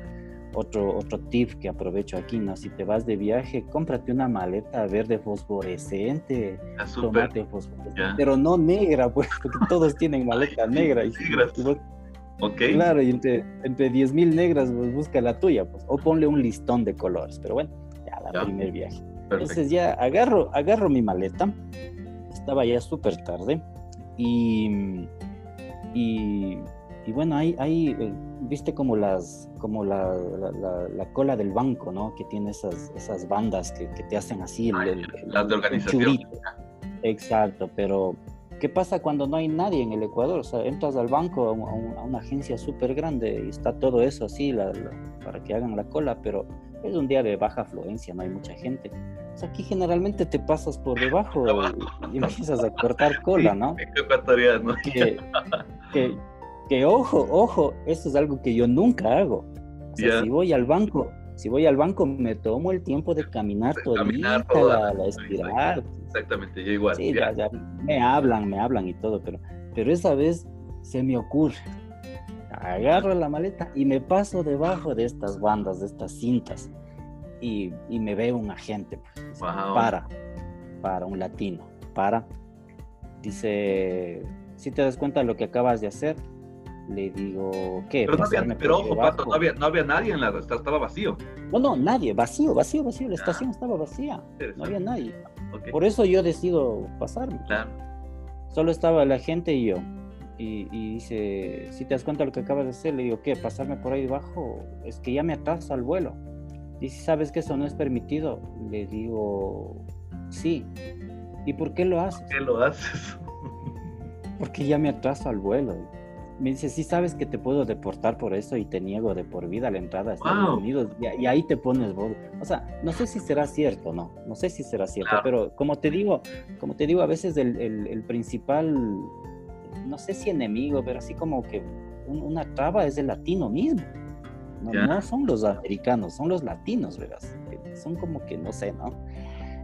otro, otro tip que aprovecho aquí, ¿no? Si te vas de viaje, cómprate una maleta verde fosforescente, ah, tomate fosforescente, pero no negra, pues, porque todos <laughs> tienen maleta negra. Y, Claro, y entre, entre 10 mil negras, pues busca la tuya, pues, o ponle un listón de colores, pero bueno, ya, la primer viaje. Entonces ya agarro, agarro mi maleta, estaba ya súper tarde, y, y y bueno, ahí, ahí eh, viste como las como la, la, cola del banco, ¿no? Que tiene esas, esas bandas que, que te hacen así. El, las de organización. Exacto, pero ¿qué pasa cuando no hay nadie en el Ecuador? O sea, entras al banco, a, una agencia súper grande y está todo eso así para que hagan la cola, pero es un día de baja afluencia, no hay mucha gente. O sea, aquí generalmente te pasas por debajo y, empiezas a cortar cola, <laughs> ¿no? Ecuatoriano. Que, que, ojo, ojo, eso es algo que yo nunca hago. O sea, si voy al banco, si voy al banco me tomo el tiempo de caminar toda la, la, espiral. Exactamente, yo igual. Sí, ya, ya, me hablan, me hablan y todo, pero, pero esa vez se me ocurre. Agarro la maleta y me paso debajo de estas bandas, de estas cintas. Y, y me ve un agente. Pues, Para, para, un latino. Para. Dice, si te das cuenta de lo que acabas de hacer, le digo, ¿qué? Pero, ojo, Pato, no había, no había nadie en la estaba vacío. No, no, nadie, vacío, vacío, vacío, la estación estaba vacía, no había nadie. Por eso yo decido pasarme. Claro. Solo estaba la gente y yo. Y, dice, si te das cuenta de lo que acabas de hacer, le digo, ¿qué? ¿Pasarme por ahí debajo? Es que ya me atrasa al vuelo. Dice, ¿sabes que eso no es permitido? Le digo, sí. ¿Y por qué lo haces? ¿Por qué lo haces? <laughs> Porque ya me atraso al vuelo me dice, sí sabes que te puedo deportar por eso y te niego de por vida la entrada a Estados Unidos. Y, ahí te pones vos. O sea, no sé si será cierto, no. No sé si será cierto, pero como te digo, como te digo, a veces el, el, principal, no sé si enemigo, pero así como que una traba es el latino mismo. No, no son los americanos, son los latinos, ¿verdad? Son como que, no sé, ¿no?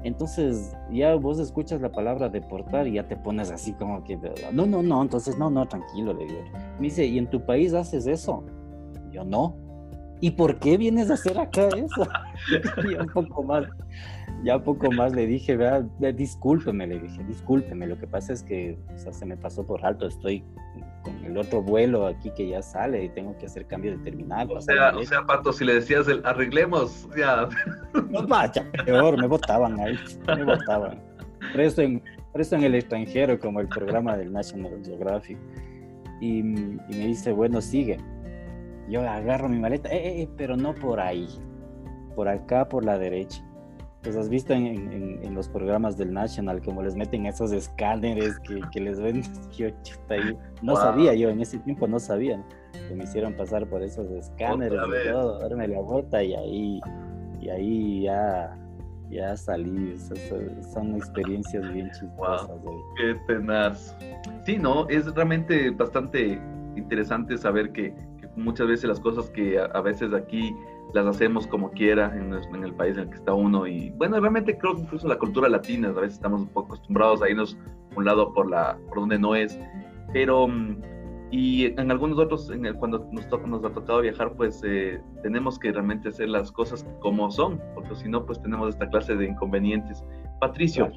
Entonces ya vos escuchas la palabra deportar y ya te pones así como que, no, no, no, entonces no, no, tranquilo, le digo. Me dice, ¿y en tu país haces eso? Yo no. ¿Y por qué vienes a hacer acá eso? <laughs> y un poco más, ya un poco más le dije, vea, discúlpeme, le dije, discúlpeme, lo que pasa es que se me pasó por alto, estoy con el otro vuelo aquí que ya sale y tengo que hacer cambio de terminal. O sea, o sea, Pato, si le decías el arreglemos, ya. No, vaya, peor, me votaban ahí, me votaban. Preso en, preso en el extranjero, como el programa del National Geographic. Y, y me dice, bueno, sigue. Yo agarro mi maleta, eh, eh, eh, pero no por ahí, por acá, por la derecha pues has visto en, los programas del National como les meten esos escáneres que, les ven <laughs> yo ahí. no sabía yo en ese tiempo no sabía que me hicieron pasar por esos escáneres y todo darme la vuelta y ahí y ahí ya ya salí son, experiencias bien chistosas qué tenaz. Sí no es realmente bastante interesante saber que, muchas veces las cosas que a veces aquí las hacemos como quiera en, el país en el que está uno. Y bueno, realmente creo que incluso la cultura latina, a veces estamos un poco acostumbrados a irnos un lado por, la, por donde no es. Pero, mm, y en algunos otros, en el, cuando nos, nos ha tocado viajar, pues eh, tenemos que realmente hacer las cosas como son, porque si no, pues tenemos esta clase de inconvenientes. Patricio,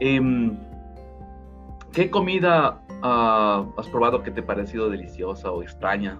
em, ¿qué comida ah, has probado que te ha parecido deliciosa o extraña?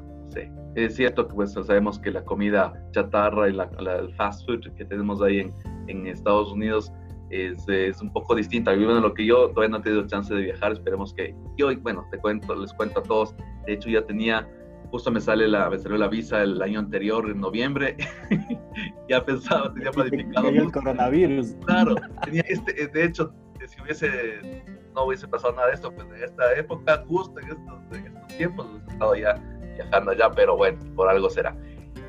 Es cierto que pues sabemos que la comida chatarra y la, el fast food que tenemos ahí en, en Estados Unidos es, es, un poco distinta. Y bueno, lo que yo todavía no he tenido chance de viajar, esperemos que yo, bueno, te cuento, les cuento a todos. De hecho, ya tenía, justo me sale la, me salió la visa el año anterior, en noviembre. <laughs> ya pensaba, tenía <laughs> planificado. el coronavirus. Claro, <laughs> tenía este, de hecho, si hubiese, no hubiese pasado nada de esto, pues en esta época, justo en estos, en estos tiempos, he estado ya viajando allá, pero bueno, por algo será.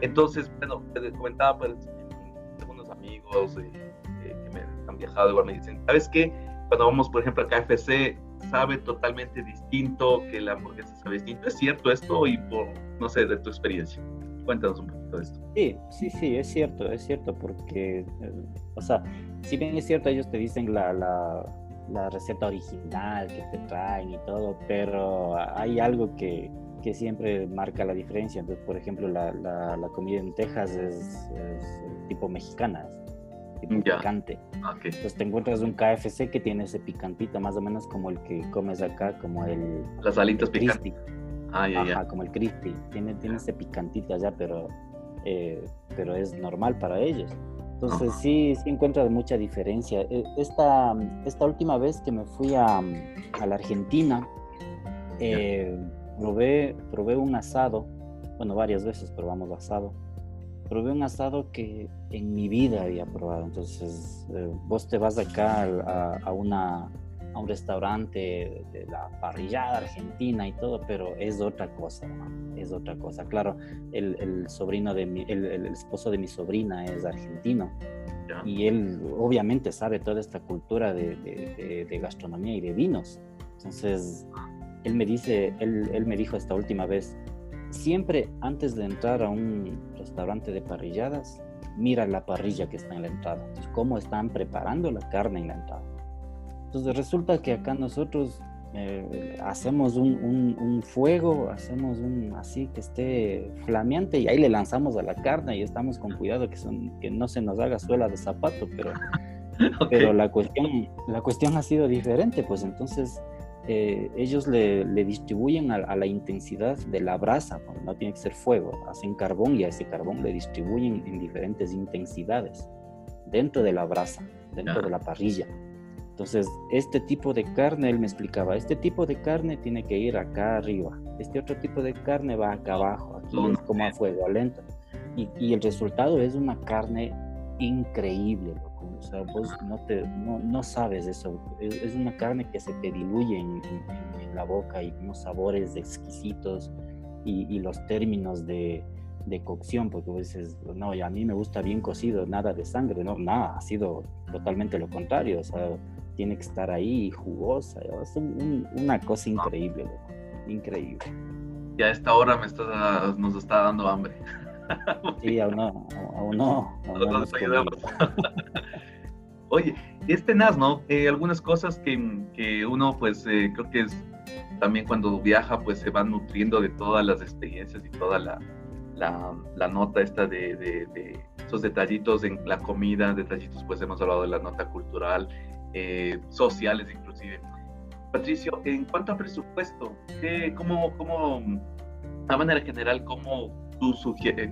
Entonces, bueno, te comentaba, pues, algunos amigos eh, eh, que me han viajado, igual me dicen, ¿sabes qué? Cuando vamos, por ejemplo, a KFC, sabe totalmente distinto, que la hamburguesa sabe distinto. ¿Es cierto esto? Y por, no sé, de tu experiencia. Cuéntanos un poquito de esto. Sí, sí, sí, es cierto, es cierto, porque, eh, o sea, si bien es cierto, ellos te dicen la, la, la receta original que te traen y todo, pero hay algo que, que siempre marca la diferencia. Entonces, por ejemplo, la, la, comida en Texas es, tipo mexicana, tipo picante. Entonces te encuentras un KFC que tiene ese picantito, más o menos como el que comes acá, como el... Las alitas picantes. Ah, Ajá, como el crispy. Tiene, tiene ese picantito allá, pero, eh, pero es normal para ellos. Entonces sí, sí encuentras mucha diferencia. E, esta, esta última vez que me fui a, a la Argentina, eh, probé, probé un asado, bueno, varias veces probamos asado. Probé un asado que en mi vida había probado. Entonces, eh, vos te vas acá a, a, una, a un restaurante de la parrillada argentina y todo, pero es otra cosa, es otra cosa. Claro, el, el sobrino de mi, el, el, esposo de mi sobrina es argentino y él obviamente sabe toda esta cultura de, de, de gastronomía y de vinos. Entonces, él me dice, él, él me dijo esta última vez, siempre antes de entrar a un restaurante de parrilladas, mira la parrilla que está en la entrada, entonces, cómo están preparando la carne en la entrada. Entonces resulta que acá nosotros eh, hacemos un, fuego, hacemos un así que esté flameante y ahí le lanzamos a la carne y estamos con cuidado que, son, que no se nos haga suela de zapato, pero, <laughs> pero la, cuestión, la cuestión ha sido diferente, pues entonces eh, ellos le, distribuyen a, la intensidad de la brasa, no tiene que ser fuego, hacen carbón y a ese carbón le distribuyen en diferentes intensidades dentro de la brasa, dentro de la parrilla. Entonces, este tipo de carne, él me explicaba, este tipo de carne tiene que ir acá arriba, este otro tipo de carne va acá abajo, aquí es como a fuego lento. Y, el resultado es una carne increíble, sea, vos no, te, no, sabes eso. Es, una carne que se te diluye en, la boca y unos sabores exquisitos y, los términos de, de cocción, porque vos dices, no, a mí me gusta bien cocido, nada de sangre, no, nada, ha sido totalmente lo contrario, o sea, tiene que estar ahí jugosa. Es una cosa increíble, increíble. Y a esta hora me está, nos está dando hambre. Sí, aún no, aún no. <laughs> <laughs> Oye, este NAS, ¿no? Eh, algunas cosas que, que uno, pues, eh, creo que es también cuando viaja, pues se va nutriendo de todas las experiencias y toda la, la, nota esta de, de, esos detallitos en la comida, detallitos, pues hemos hablado de la nota cultural, eh, sociales inclusive. Patricio, en cuanto a presupuesto, ¿qué, cómo, cómo, a manera general, cómo tú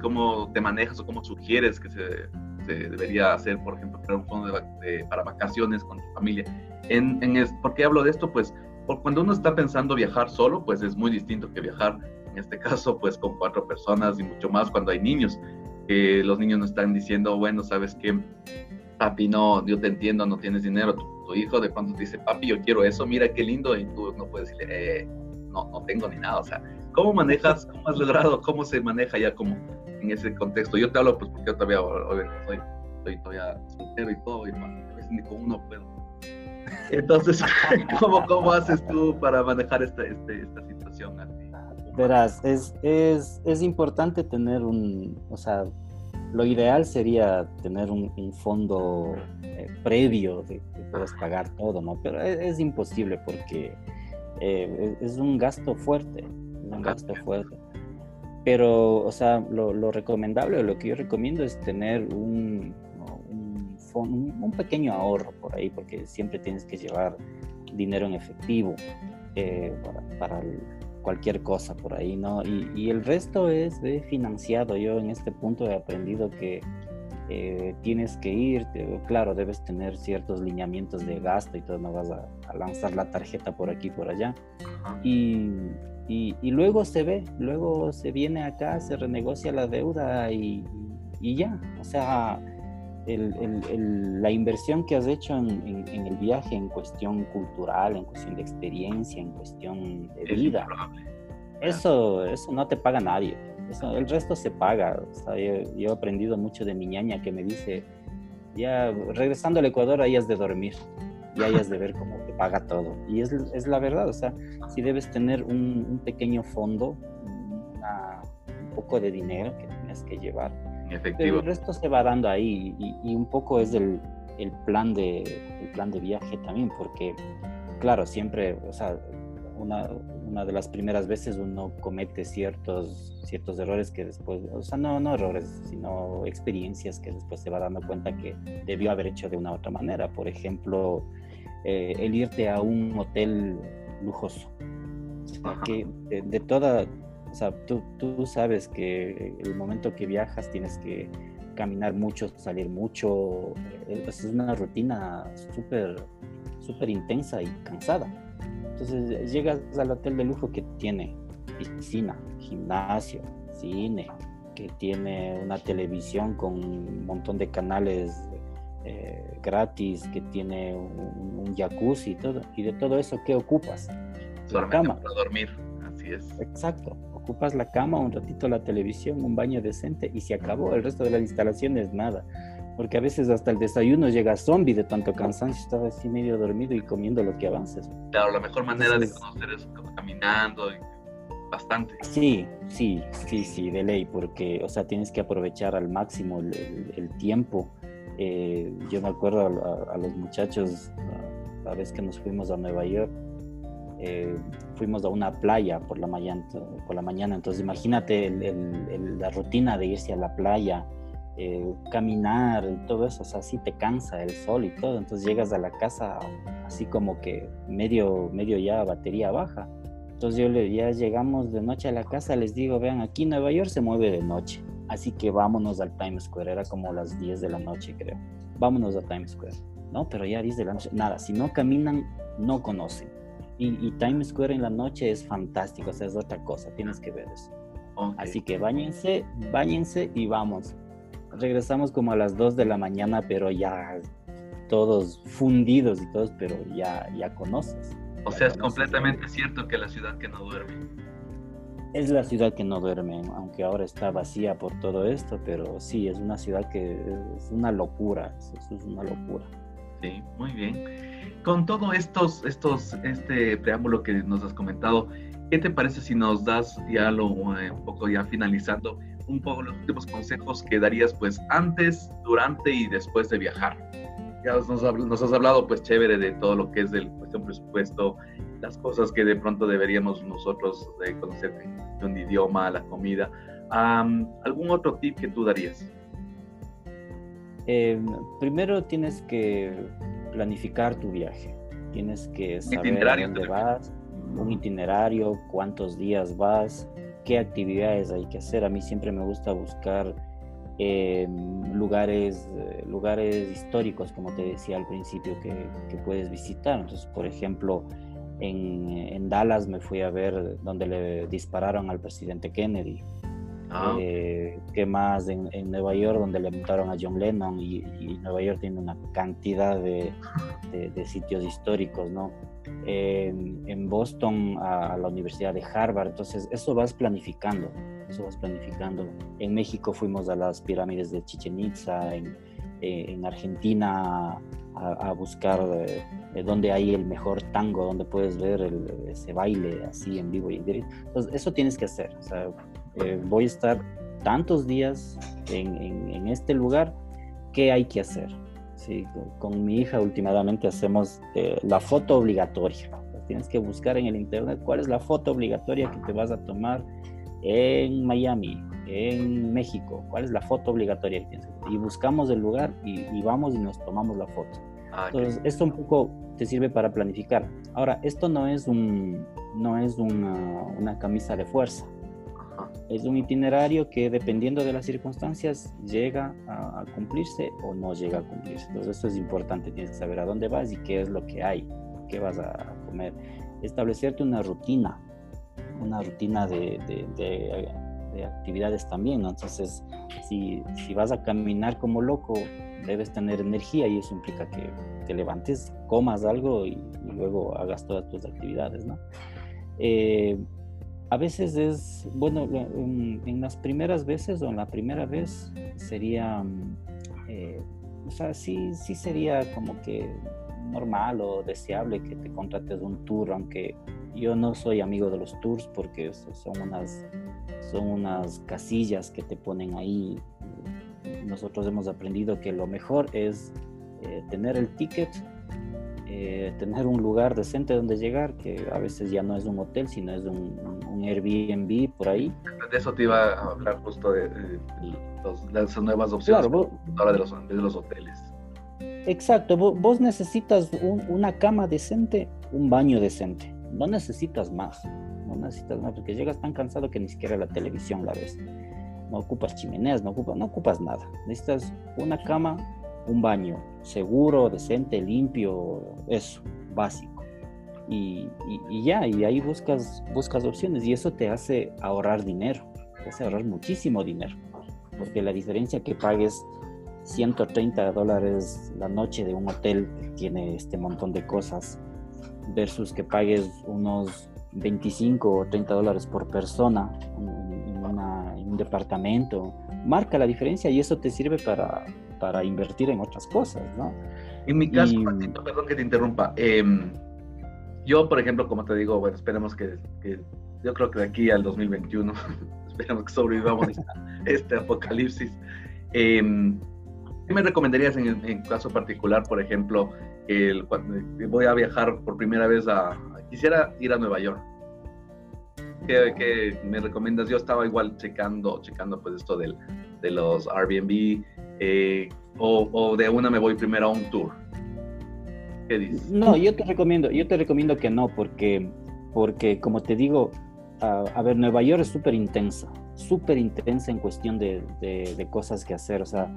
cómo te manejas o cómo sugieres que se, se debería hacer, por ejemplo, crear un fondo de, para vacaciones con tu familia? En, en ¿Por qué hablo de esto? Pues por cuando uno está pensando viajar solo, pues es muy distinto que viajar, en este <laughs> caso, pues con cuatro personas y mucho más cuando hay niños. que los niños no están diciendo, bueno, sabes qué, papi, no, yo te entiendo, no tienes dinero, tu, hijo de pronto te dice, papi, yo quiero eso, mira qué lindo, y tú no puedes decirle, eh, no, no tengo ni nada, o sea, ¿cómo manejas, cómo has logrado, cómo se maneja ya como en ese contexto? Yo te hablo pues porque yo todavía, soy, soy todavía soltero y todo, y a veces ni con uno puedo. Entonces, <laughs> ¿cómo, ¿cómo haces tú para manejar esta, este, esta situación? Verás, es, es, es importante tener un, o sea, lo ideal sería tener un, fondo eh, previo de que puedas pagar todo, ¿no? Pero e, es, imposible porque eh, es, un gasto fuerte, un gasto fuerte. Pero, o sea, lo, lo recomendable, lo que yo recomiendo es tener un, un, un, pequeño ahorro por ahí, porque siempre tienes que llevar dinero en efectivo eh, para, para el, cualquier cosa por ahí, ¿no? Y, el resto es de financiado. Yo en este punto he aprendido que eh, tienes que ir, claro, debes tener ciertos lineamientos de gasto y todo, no vas a, lanzar la tarjeta por aquí, por allá. Y, y, luego se ve, luego se viene acá, se renegocia la deuda y, y ya, o sea, el, la inversión que has hecho en, el viaje en cuestión cultural, en cuestión de experiencia, en cuestión de vida, eso, eso no te paga nadie. Eso, el resto se paga. yo, he aprendido mucho de mi ñaña que me dice, ya regresando al Ecuador, ahí has de dormir y ahí has de ver cómo te paga todo. Y es, es la verdad, o sea, si debes tener un, un pequeño fondo, un poco de dinero que tienes que llevar Efectivo. el resto se va dando ahí y, un poco es el, el, plan de, el plan de viaje también, porque claro, siempre, o sea, una, una, de las primeras veces uno comete ciertos, ciertos errores que después, o sea, no, no errores, sino experiencias que después se va dando cuenta que debió haber hecho de una otra manera. Por ejemplo, eh, el irte a un hotel lujoso. que de, toda, o sea, tú, tú sabes que el momento que viajas tienes que caminar mucho, salir mucho. Eh, es una rutina súper, súper intensa y cansada. Entonces llegas al hotel de lujo que tiene piscina, gimnasio, cine, que tiene una televisión con un montón de canales eh, gratis, que tiene un, jacuzzi y todo. Y de todo eso, ¿qué ocupas? La cama. Para dormir, así es. Exacto ocupas la cama, un ratito la televisión, un baño decente y se acabó. El resto de las instalaciones nada. Porque a veces hasta el desayuno llega zombie de tanto cansancio, estaba así medio dormido y comiendo lo que avances. Claro, la mejor manera de conocer es caminando, bastante. Sí, sí, sí, sí, de ley, porque, o sea, tienes que aprovechar al máximo el, tiempo. Eh, yo me acuerdo a, los muchachos, la vez que nos fuimos a Nueva York, eh, fuimos a una playa por la mañana, entonces imagínate la rutina de irse a la playa, eh, caminar y todo eso, o sea, así te cansa el sol y todo, entonces llegas a la casa así como que medio, medio ya batería baja. Entonces yo ya llegamos de noche a la casa, les digo, vean, aquí Nueva York se mueve de noche, así que vámonos al Times Square, era como las 10 de la noche creo, vámonos a Times Square, ¿no? Pero ya 10 de la noche, nada, si no caminan, no conocen. Y, Times Square en la noche es fantástico, o sea, es otra cosa, tienes que ver eso. Así que bañense, bañense y vamos regresamos como a las 2 de la mañana, pero ya todos fundidos y todos, pero ya, ya conoces. O sea, es completamente cierto que la ciudad que no duerme. Es la ciudad que no duerme, aunque ahora está vacía por todo esto, pero sí, es una ciudad que es una locura, es una locura. Sí, muy bien. Con todo estos, estos, este preámbulo que nos has comentado, ¿qué te parece si nos das ya lo, eh, un poco ya finalizando, un poco los últimos consejos que darías pues antes, durante y después de viajar. Ya nos, nos has hablado pues chévere de todo lo que es el cuestión presupuesto, las cosas que de pronto deberíamos nosotros de conocer de un idioma, la comida. ¿Algún otro tip que tú darías? Em, primero tienes que planificar tu viaje. Tienes que saber a dónde vas, un itinerario, cuántos días vas, qué actividades hay que hacer. A mí siempre me gusta buscar eh, lugares, eh, lugares históricos, como te decía al principio, que, puedes visitar. Entonces, por ejemplo, en, Dallas me fui a ver donde le dispararon al presidente Kennedy. Ah. Eh, ¿Qué más? En, Nueva York, donde le montaron a John Lennon, y, Nueva York tiene una cantidad de, de sitios históricos, ¿no? en, Boston a, la Universidad de Harvard. Entonces, eso vas planificando, eso vas planificando. En México fuimos a las pirámides de Chichen Itza, en, eh, Argentina a, buscar eh, dónde hay el mejor tango, donde puedes ver ese baile así en vivo y en directo. Entonces, eso tienes que hacer. Eh, voy a estar tantos días en, este lugar, ¿qué hay que hacer? Sí, con, mi hija últimamente hacemos eh, la foto obligatoria. Tienes que buscar en el internet cuál es la foto obligatoria que te vas a tomar en Miami, en México, cuál es la foto obligatoria que tienes. Y buscamos el lugar y, vamos y nos tomamos la foto. Ah, Entonces, esto un poco te sirve para planificar. Ahora, esto no es, un, no es una, una camisa de fuerza. Es un itinerario que dependiendo de las circunstancias llega a, cumplirse o no llega a cumplirse. Entonces eso es importante, tienes que saber a dónde vas y qué es lo que hay, qué vas a comer. Establecerte una rutina, una rutina de, de, actividades también. Entonces, si, si, vas a caminar como loco, debes tener energía y eso implica que te levantes, comas algo y, luego hagas todas tus actividades, ¿no? Eh, a veces es, bueno, en, las primeras veces o en la primera vez sería, mm, eh, o sea, sí, sí sería como que normal o deseable que te contrates un tour, aunque yo no soy amigo de los tours porque son unas, son unas casillas que te ponen ahí. Nosotros hemos aprendido que lo mejor es eh, tener el ticket eh, tener un lugar decente donde llegar, que a veces ya no es un hotel, sino es un, Airbnb por ahí. De eso te iba a hablar justo de, las nuevas opciones ahora de los, de los hoteles. Exacto, vos, necesitas una cama decente, un baño decente, no necesitas más, no necesitas más, porque llegas tan cansado que ni siquiera la televisión la ves. No ocupas chimeneas, no ocupas, no ocupas nada. Necesitas una cama, un baño seguro, decente, limpio, eso, básico. Y, ya, y ahí buscas, buscas opciones y eso te hace ahorrar dinero, te hace ahorrar muchísimo dinero, porque la diferencia que pagues 130 dólares la noche de un hotel que tiene este montón de cosas versus que pagues unos 25 o 30 dólares por persona en, en un departamento, marca la diferencia y eso te sirve para, para invertir en otras cosas, ¿no? En mi caso, perdón que te interrumpa, em, yo, por ejemplo, como te digo, bueno, esperemos que, yo creo que de aquí al 2021, <laughs> esperemos que sobrevivamos este apocalipsis. Em, ¿Qué me recomendarías en, caso particular, por ejemplo, el, cuando voy a viajar por primera vez a, quisiera ir a Nueva York? ¿Qué, me recomiendas? Yo estaba igual checando, checando pues esto del, de los Airbnb, eh, o, o, de una me voy primero a un tour. ¿Qué dices? No, yo te recomiendo, yo te recomiendo que no, porque, porque como te digo, a, ver, Nueva York es súper intensa, súper intensa en cuestión de, de, de, cosas que hacer, o sea,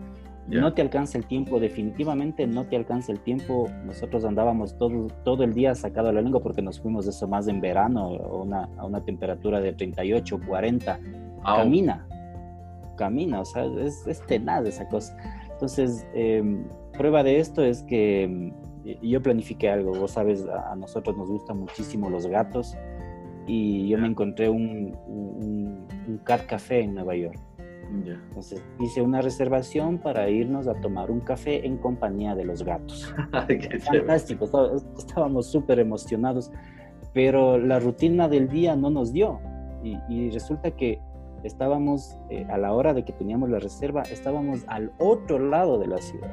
no te alcanza el tiempo, definitivamente no te alcanza el tiempo. Nosotros andábamos todo, todo el día sacado a la lengua porque nos fuimos de eso más en verano a una, a una temperatura de 38, 40. Camina, camina, o sea, es, es tenaz esa cosa. Entonces, em, prueba de esto es que em, yo planifiqué algo, vos sabes, a, nosotros nos gustan muchísimo los gatos y yo me encontré un, un, un cat café en Nueva York entonces hice una reservación para irnos a tomar un café en compañía de los gatos. <laughs> Fantástico, estábamos súper emocionados, pero la rutina del día no nos dio. Y, resulta que estábamos, eh, a la hora de que teníamos la reserva, estábamos al otro lado de la ciudad.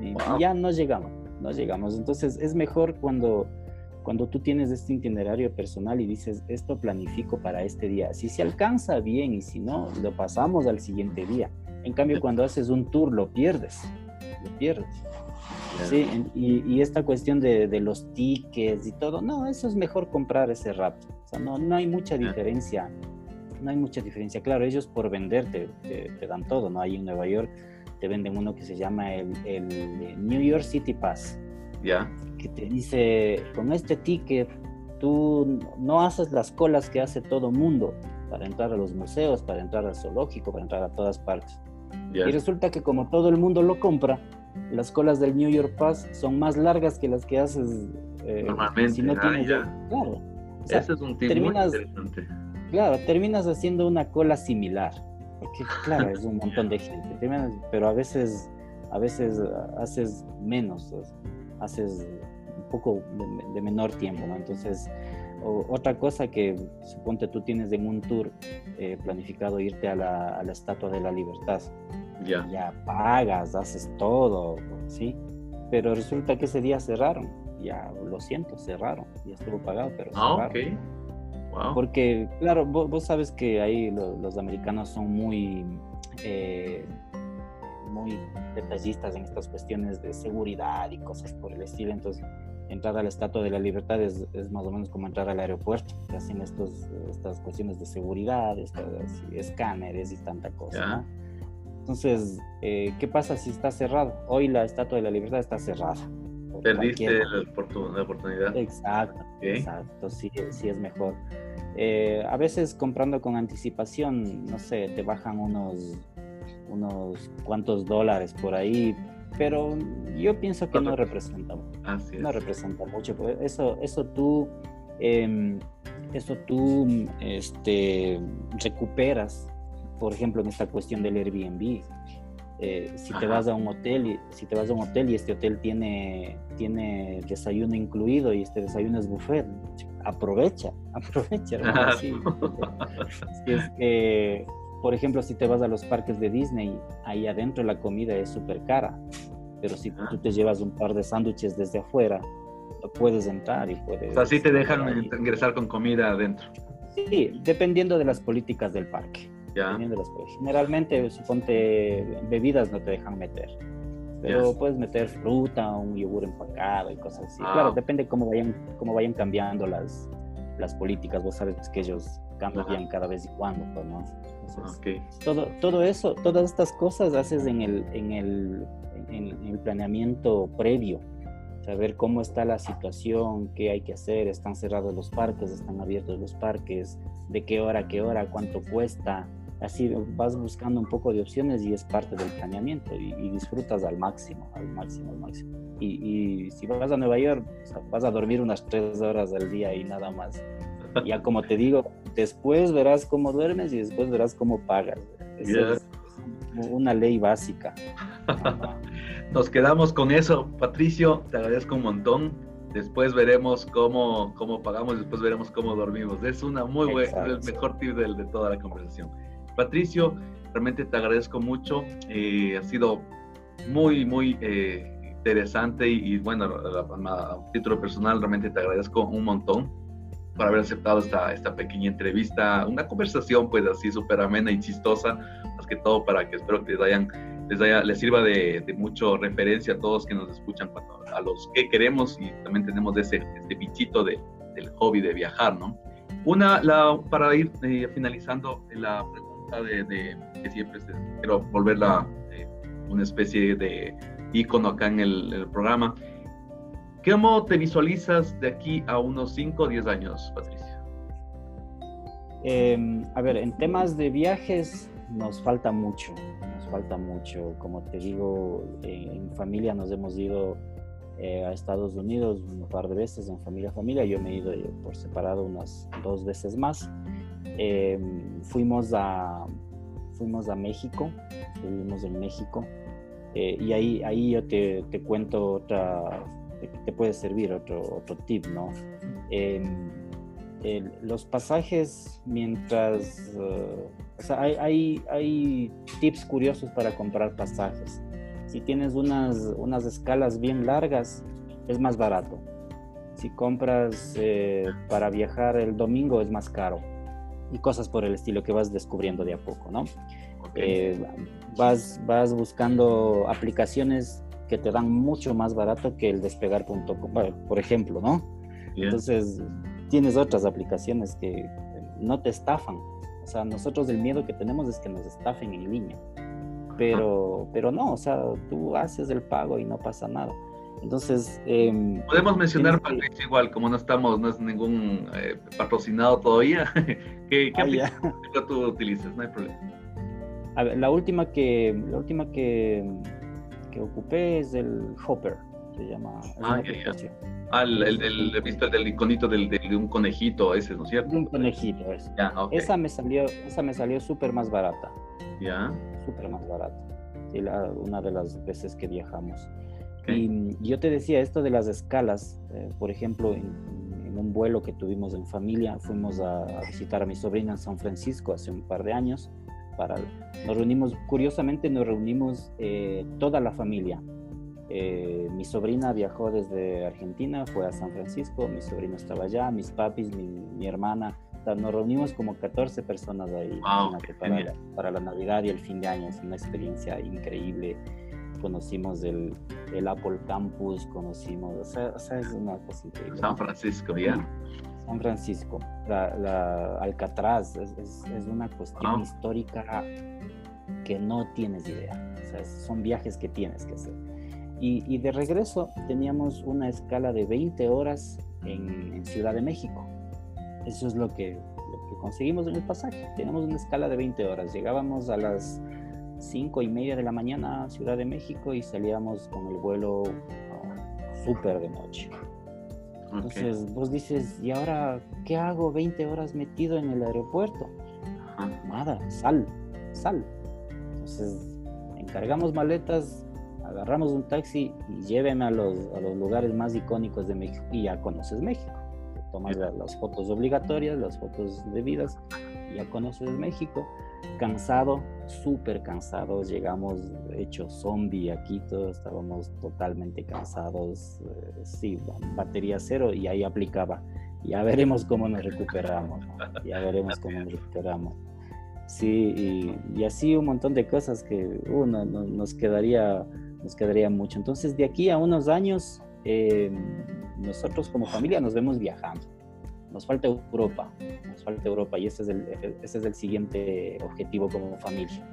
Y, y ya no llegamos, no llegamos. Entonces es mejor cuando cuando tú tienes este itinerario personal y dices, esto planifico para este día, si se alcanza bien y si no, lo pasamos al siguiente día. En cambio, cuando haces un tour, lo pierdes, lo pierdes. Sí, y, esta cuestión de, los tickets y todo, no, eso es mejor comprar ese rato. O sea, no, no hay mucha diferencia, no hay mucha diferencia. Claro, ellos por venderte te, dan todo, ¿no? Hay en Nueva York te venden uno que se llama el, el New York City Pass. Ya que te dice, con este ticket tú no haces las colas que hace todo mundo para entrar a los museos, para entrar al zoológico, para entrar a todas partes. Y resulta que como todo el mundo lo compra, las colas del New York Pass son más largas que las que haces eh, normalmente. Si no ah, tienes, Claro. Ese es un tip terminas, muy interesante. Claro, terminas haciendo una cola similar. Porque, claro, es un <laughs> montón de gente. pero a veces, a veces haces menos. Haces poco de, menor tiempo, ¿no? Entonces, otra cosa que suponte tú tienes en un tour eh, planificado irte a la, a la, Estatua de la Libertad. Ya. Ya pagas, haces todo, ¿sí? Pero resulta que ese día cerraron. Ya, lo siento, cerraron. Ya estuvo pagado, pero ah, cerraron. Wow. Porque, claro, vos, sabes que ahí los americanos son muy, eh, muy detallistas en estas cuestiones de seguridad y cosas por el estilo. Entonces, entrar a la Estatua de la Libertad es, más o menos como entrar al aeropuerto, que hacen estos, estas cuestiones de seguridad, escáneres y tanta cosa. Entonces, eh, ¿qué pasa si está cerrado? Hoy la Estatua de la Libertad está cerrada. Perdiste la, oportunidad. Exacto, exacto, sí, sí es mejor. Eh, a veces comprando con anticipación, no sé, te bajan unos, unos cuantos dólares por ahí, pero yo pienso que no representa, no representa mucho. Pues, eso, eso tú, em, eso tú, este, recuperas, por ejemplo, en esta cuestión del Airbnb. Eh, si te vas a un hotel y si te vas a un hotel y este hotel tiene tiene desayuno incluido y este desayuno es buffet aprovecha <laughs> aprovecha <laughs> es que por ejemplo, si te vas a los parques de Disney, ahí adentro la comida es súper cara, pero si tú te llevas un par de sándwiches desde afuera, puedes entrar y puedes... O sea, sí te dejan ingresar con comida adentro. Sí, dependiendo de las políticas del parque. Ya. Generalmente, suponte, bebidas no te dejan meter. Pero puedes meter fruta, un yogur empacado y cosas así. Ah. Claro, depende cómo vayan, cómo vayan cambiando las, las políticas. Vos sabes que ellos cambian cada vez y cuando, pues, ¿no? todo, todo eso, todas estas cosas haces en el, en el, en, el planeamiento previo, saber cómo está la situación, qué hay que hacer, están cerrados los parques, están abiertos los parques, de qué hora a qué hora, cuánto cuesta. Así vas buscando un poco de opciones y es parte del planeamiento y, disfrutas al máximo, al máximo, al máximo. Y, si vas a Nueva York, vas a dormir unas tres horas al día y nada más. Ya como te digo, después verás cómo duermes y después verás cómo pagas. es una ley básica. <laughs> Nos quedamos con eso. Patricio, te agradezco un montón. después veremos cómo, cómo pagamos, después veremos cómo dormimos. Es una muy buena, el mejor tip de, de, toda la conversación. Patricio, realmente te agradezco mucho. Eh, ha sido muy, muy eh, interesante y, bueno, a, título personal realmente te agradezco un montón por haber aceptado esta, esta pequeña entrevista, una conversación pues así súper amena y chistosa, más que todo para que espero que les hayan les, les sirva de, de, mucho referencia a todos que nos escuchan, cuando, a los que queremos y también tenemos ese, este bichito de, del hobby de viajar, ¿no? Una, la, para ir eh, finalizando la pregunta de, de que siempre quiero volverla eh, una especie de icono acá en el, programa. ¿Cómo te visualizas de aquí a unos 5 o 10 años, Patricia? Em, a ver, en temas de viajes nos falta mucho falta mucho. Como te digo, en, familia nos hemos ido eh, a Estados Unidos un par de veces en familia familia. Yo me he ido por separado unas dos veces más. Em, fuimos, a, fuimos a México, vivimos en México. Eh, y ahí, ahí yo te, te cuento otra, te, te, puede servir otro, otro tip, ¿no? Em, los pasajes mientras... Uh, o sea, hay, hay, tips curiosos para comprar pasajes. Si tienes unas, unas escalas bien largas, es más barato. Si compras eh, para viajar el domingo, es más caro. Y cosas por el estilo que vas descubriendo de a poco, ¿no? Eh, vas, vas buscando aplicaciones que te dan mucho más barato que el despegar.com, por ejemplo, ¿no? Entonces, tienes otras aplicaciones que no te estafan, o sea, nosotros el miedo que tenemos es que nos estafen en línea. Pero, pero no, o sea, tú haces el pago y no pasa nada. Entonces... Em, Podemos mencionar, Patricia, igual, como no estamos, no es ningún eh, patrocinado todavía, <laughs> ¿qué, qué aplicación tú utilizas? No hay problema. A ver, la última que, la última que, que ocupé es el Hopper, se llama. Ah, ya, ya. Ah, el, el, he visto el del iconito del, de un conejito ese, ¿no es cierto? Un conejito, ese. Esa me salió, esa me salió súper más barata. Ya. Súper más barata. Sí, la, una de las veces que viajamos. Y yo te decía esto de las escalas, eh, por ejemplo, en, un vuelo que tuvimos en familia, fuimos a, visitar a mi sobrina en San Francisco hace un par de años. Para, nos reunimos, curiosamente nos reunimos eh, toda la familia, eh, mi sobrina viajó desde Argentina, fue a San Francisco, mi sobrino estaba allá, mis papis, mi, hermana, nos reunimos como 14 personas ahí para, la, Navidad y el fin de año, es una experiencia increíble. Conocimos el, el Apple Campus, conocimos, o sea, es una cosa increíble. San Francisco, ya. San Francisco, la, Alcatraz, es, es, una cuestión histórica que no tienes idea. O sea, son viajes que tienes que hacer. Y, de regreso teníamos una escala de 20 horas en, Ciudad de México. Eso es lo que, conseguimos en el pasaje. Teníamos una escala de 20 horas. Llegábamos a las 5 y media de la mañana a Ciudad de México y salíamos con el vuelo súper de noche. Entonces vos dices, ¿y ahora qué hago 20 horas metido en el aeropuerto? Nada, sal, sal. Entonces encargamos maletas, agarramos un taxi y lléveme a los, a los lugares más icónicos de México y ya conoces México. Tomas las fotos obligatorias, las fotos debidas, y ya conoces México. Cansado, súper cansados, llegamos hechos zombie aquí, todos estábamos totalmente cansados, eh, sí, batería cero y ahí aplicaba. Ya veremos cómo nos recuperamos, ya veremos cómo nos recuperamos. Sí, y, así un montón de cosas que uno nos quedaría nos quedaría mucho. Entonces, de aquí a unos años, eh, nosotros como familia nos vemos viajando. Nos falta Europa, nos falta Europa y ese es el, ese es el siguiente objetivo como familia.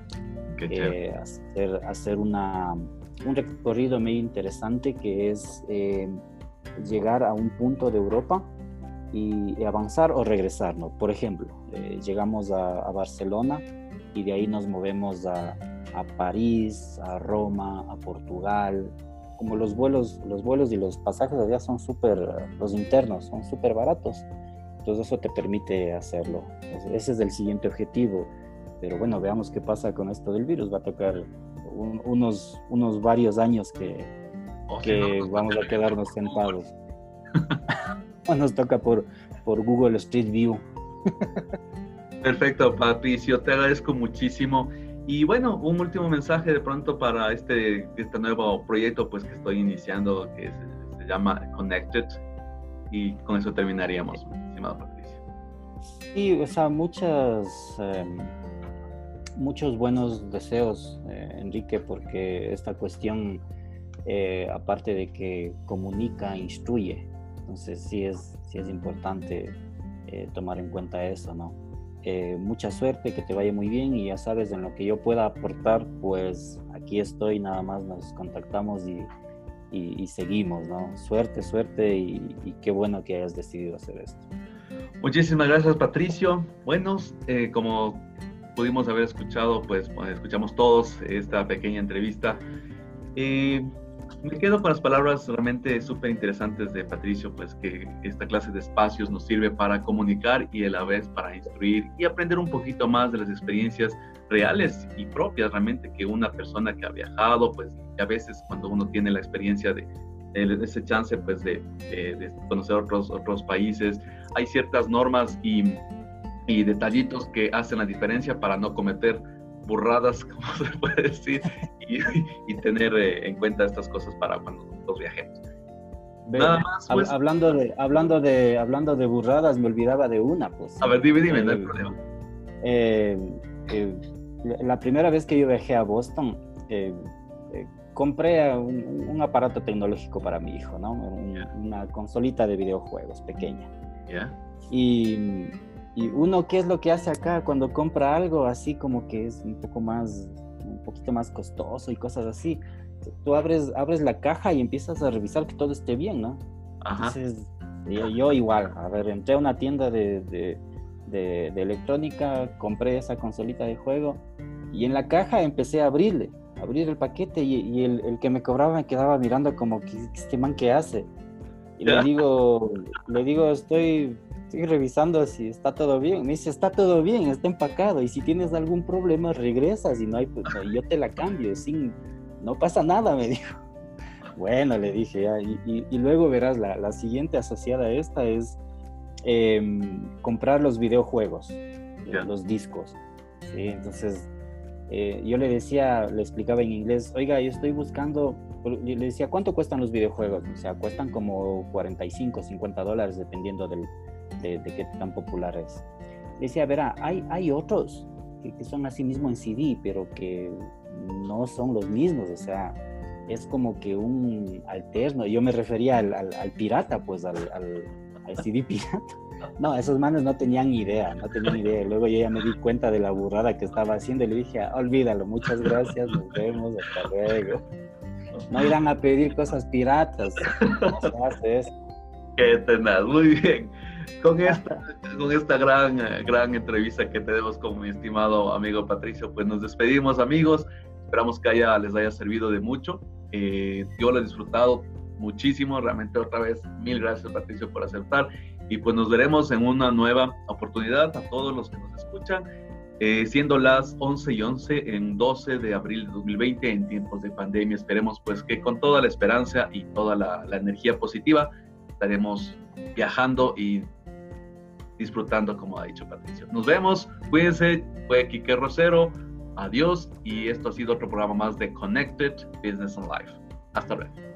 Eh, hacer, hacer una, un recorrido muy interesante que es eh, llegar a un punto de Europa y, avanzar o regresar. Por ejemplo, llegamos a Barcelona y de ahí nos movemos a, a París, a Roma, a Portugal. Como los vuelos, los vuelos y los pasajes allá son súper, los internos son súper baratos. Entonces eso te permite hacerlo. ese es el siguiente objetivo. Pero bueno, veamos qué pasa con esto del virus. Va a tocar unos, unos varios años que, que vamos a quedarnos sentados. <laughs> o nos toca por, por Google Street View. Perfecto, Patricio, te agradezco muchísimo. Y bueno, un último mensaje de pronto para este, este nuevo proyecto pues que estoy iniciando que se, llama Connected y con eso terminaríamos, estimado Patricio. Sí, o sea, muchas, em, muchos buenos deseos, eh, Enrique, porque esta cuestión, eh, aparte de que comunica, instruye, entonces sí es, sí es importante eh, tomar en cuenta eso, ¿no? Eh, mucha suerte, que te vaya muy bien y ya sabes, en lo que yo pueda aportar, pues aquí estoy, nada más nos contactamos y, y, seguimos, ¿no? Suerte, suerte y, qué bueno que hayas decidido hacer esto. Muchísimas gracias, Patricio. Bueno, eh, como pudimos haber escuchado, pues escuchamos todos esta pequeña entrevista. Eh, me quedo con las palabras realmente súper interesantes de Patricio, pues que esta clase de espacios nos sirve para comunicar y a la vez para instruir y aprender un poquito más de las experiencias reales y propias realmente que una persona que ha viajado, pues a veces cuando uno tiene la experiencia de, ese chance pues de, de, conocer otros, otros países, hay ciertas normas y, y detallitos que hacen la diferencia para no cometer burradas, <laughs> como se puede decir, y, tener eh, en cuenta estas cosas para cuando los viajemos. Nada más, pues. hablando, de, hablando, de, hablando de burradas, me olvidaba de una, pues. A ver, dime, dime, no hay eh, problema. Eh, la primera vez que yo viajé a Boston, compré un, aparato tecnológico para mi hijo, ¿no? Una consolita de videojuegos pequeña. ¿Ya? Y y uno, ¿qué es lo que hace acá cuando compra algo así como que es un poco más, un poquito más costoso y cosas así? Tú abres, abres la caja y empiezas a revisar que todo esté bien, ¿no? Ajá. Entonces, yo, igual, a ver, entré a una tienda de, de, de, electrónica, compré esa consolita de juego y en la caja empecé a abrirle, abrir el paquete y, y el, el, que me cobraba me quedaba mirando como, que este man qué hace? Y le digo, le digo, estoy estoy revisando si está todo bien. Me dice, está todo bien, está empacado. Y si tienes algún problema, regresas y no hay, pues, yo te la cambio. Sin, no pasa nada, me <laughs> dijo. Bueno, le dije, y, luego verás, la, siguiente asociada a esta es em, comprar los videojuegos, los discos. Entonces, eh, yo le decía, le explicaba en inglés, oiga, yo estoy buscando, le decía, ¿cuánto cuestan los videojuegos? O sea, cuestan como 45, 50 dólares dependiendo del, de, qué tan popular es. Decía, verá, hay, hay otros que, son así mismo en CD, pero que no son los mismos, o sea, es como que un alterno. Yo me refería al, al, pirata, pues al, al, CD pirata. <laughs> No, esos manos no tenían idea, no tenían idea. Luego yo ya me di cuenta de la burrada que estaba haciendo y le dije, olvídalo, muchas gracias, nos vemos, hasta luego. No irán a pedir cosas piratas. No hace eso. Qué tenaz, muy bien con esta, con esta gran, gran entrevista que tenemos con mi estimado amigo Patricio, pues nos despedimos amigos. Esperamos que haya, les haya servido de mucho. Eh, yo lo he disfrutado muchísimo. Realmente otra vez, mil gracias Patricio por aceptar. Y pues nos veremos en una nueva oportunidad a todos los que nos escuchan. Eh, siendo las 11 y 11 en 12 de abril de 2020 en tiempos de pandemia. Esperemos pues que con toda la esperanza y toda la, la energía positiva estaremos viajando y disfrutando, como ha dicho Patricio. Nos vemos, cuídense, fue Kike Rosero, adiós y esto ha sido otro programa más de Connected Business and Life. Hasta luego.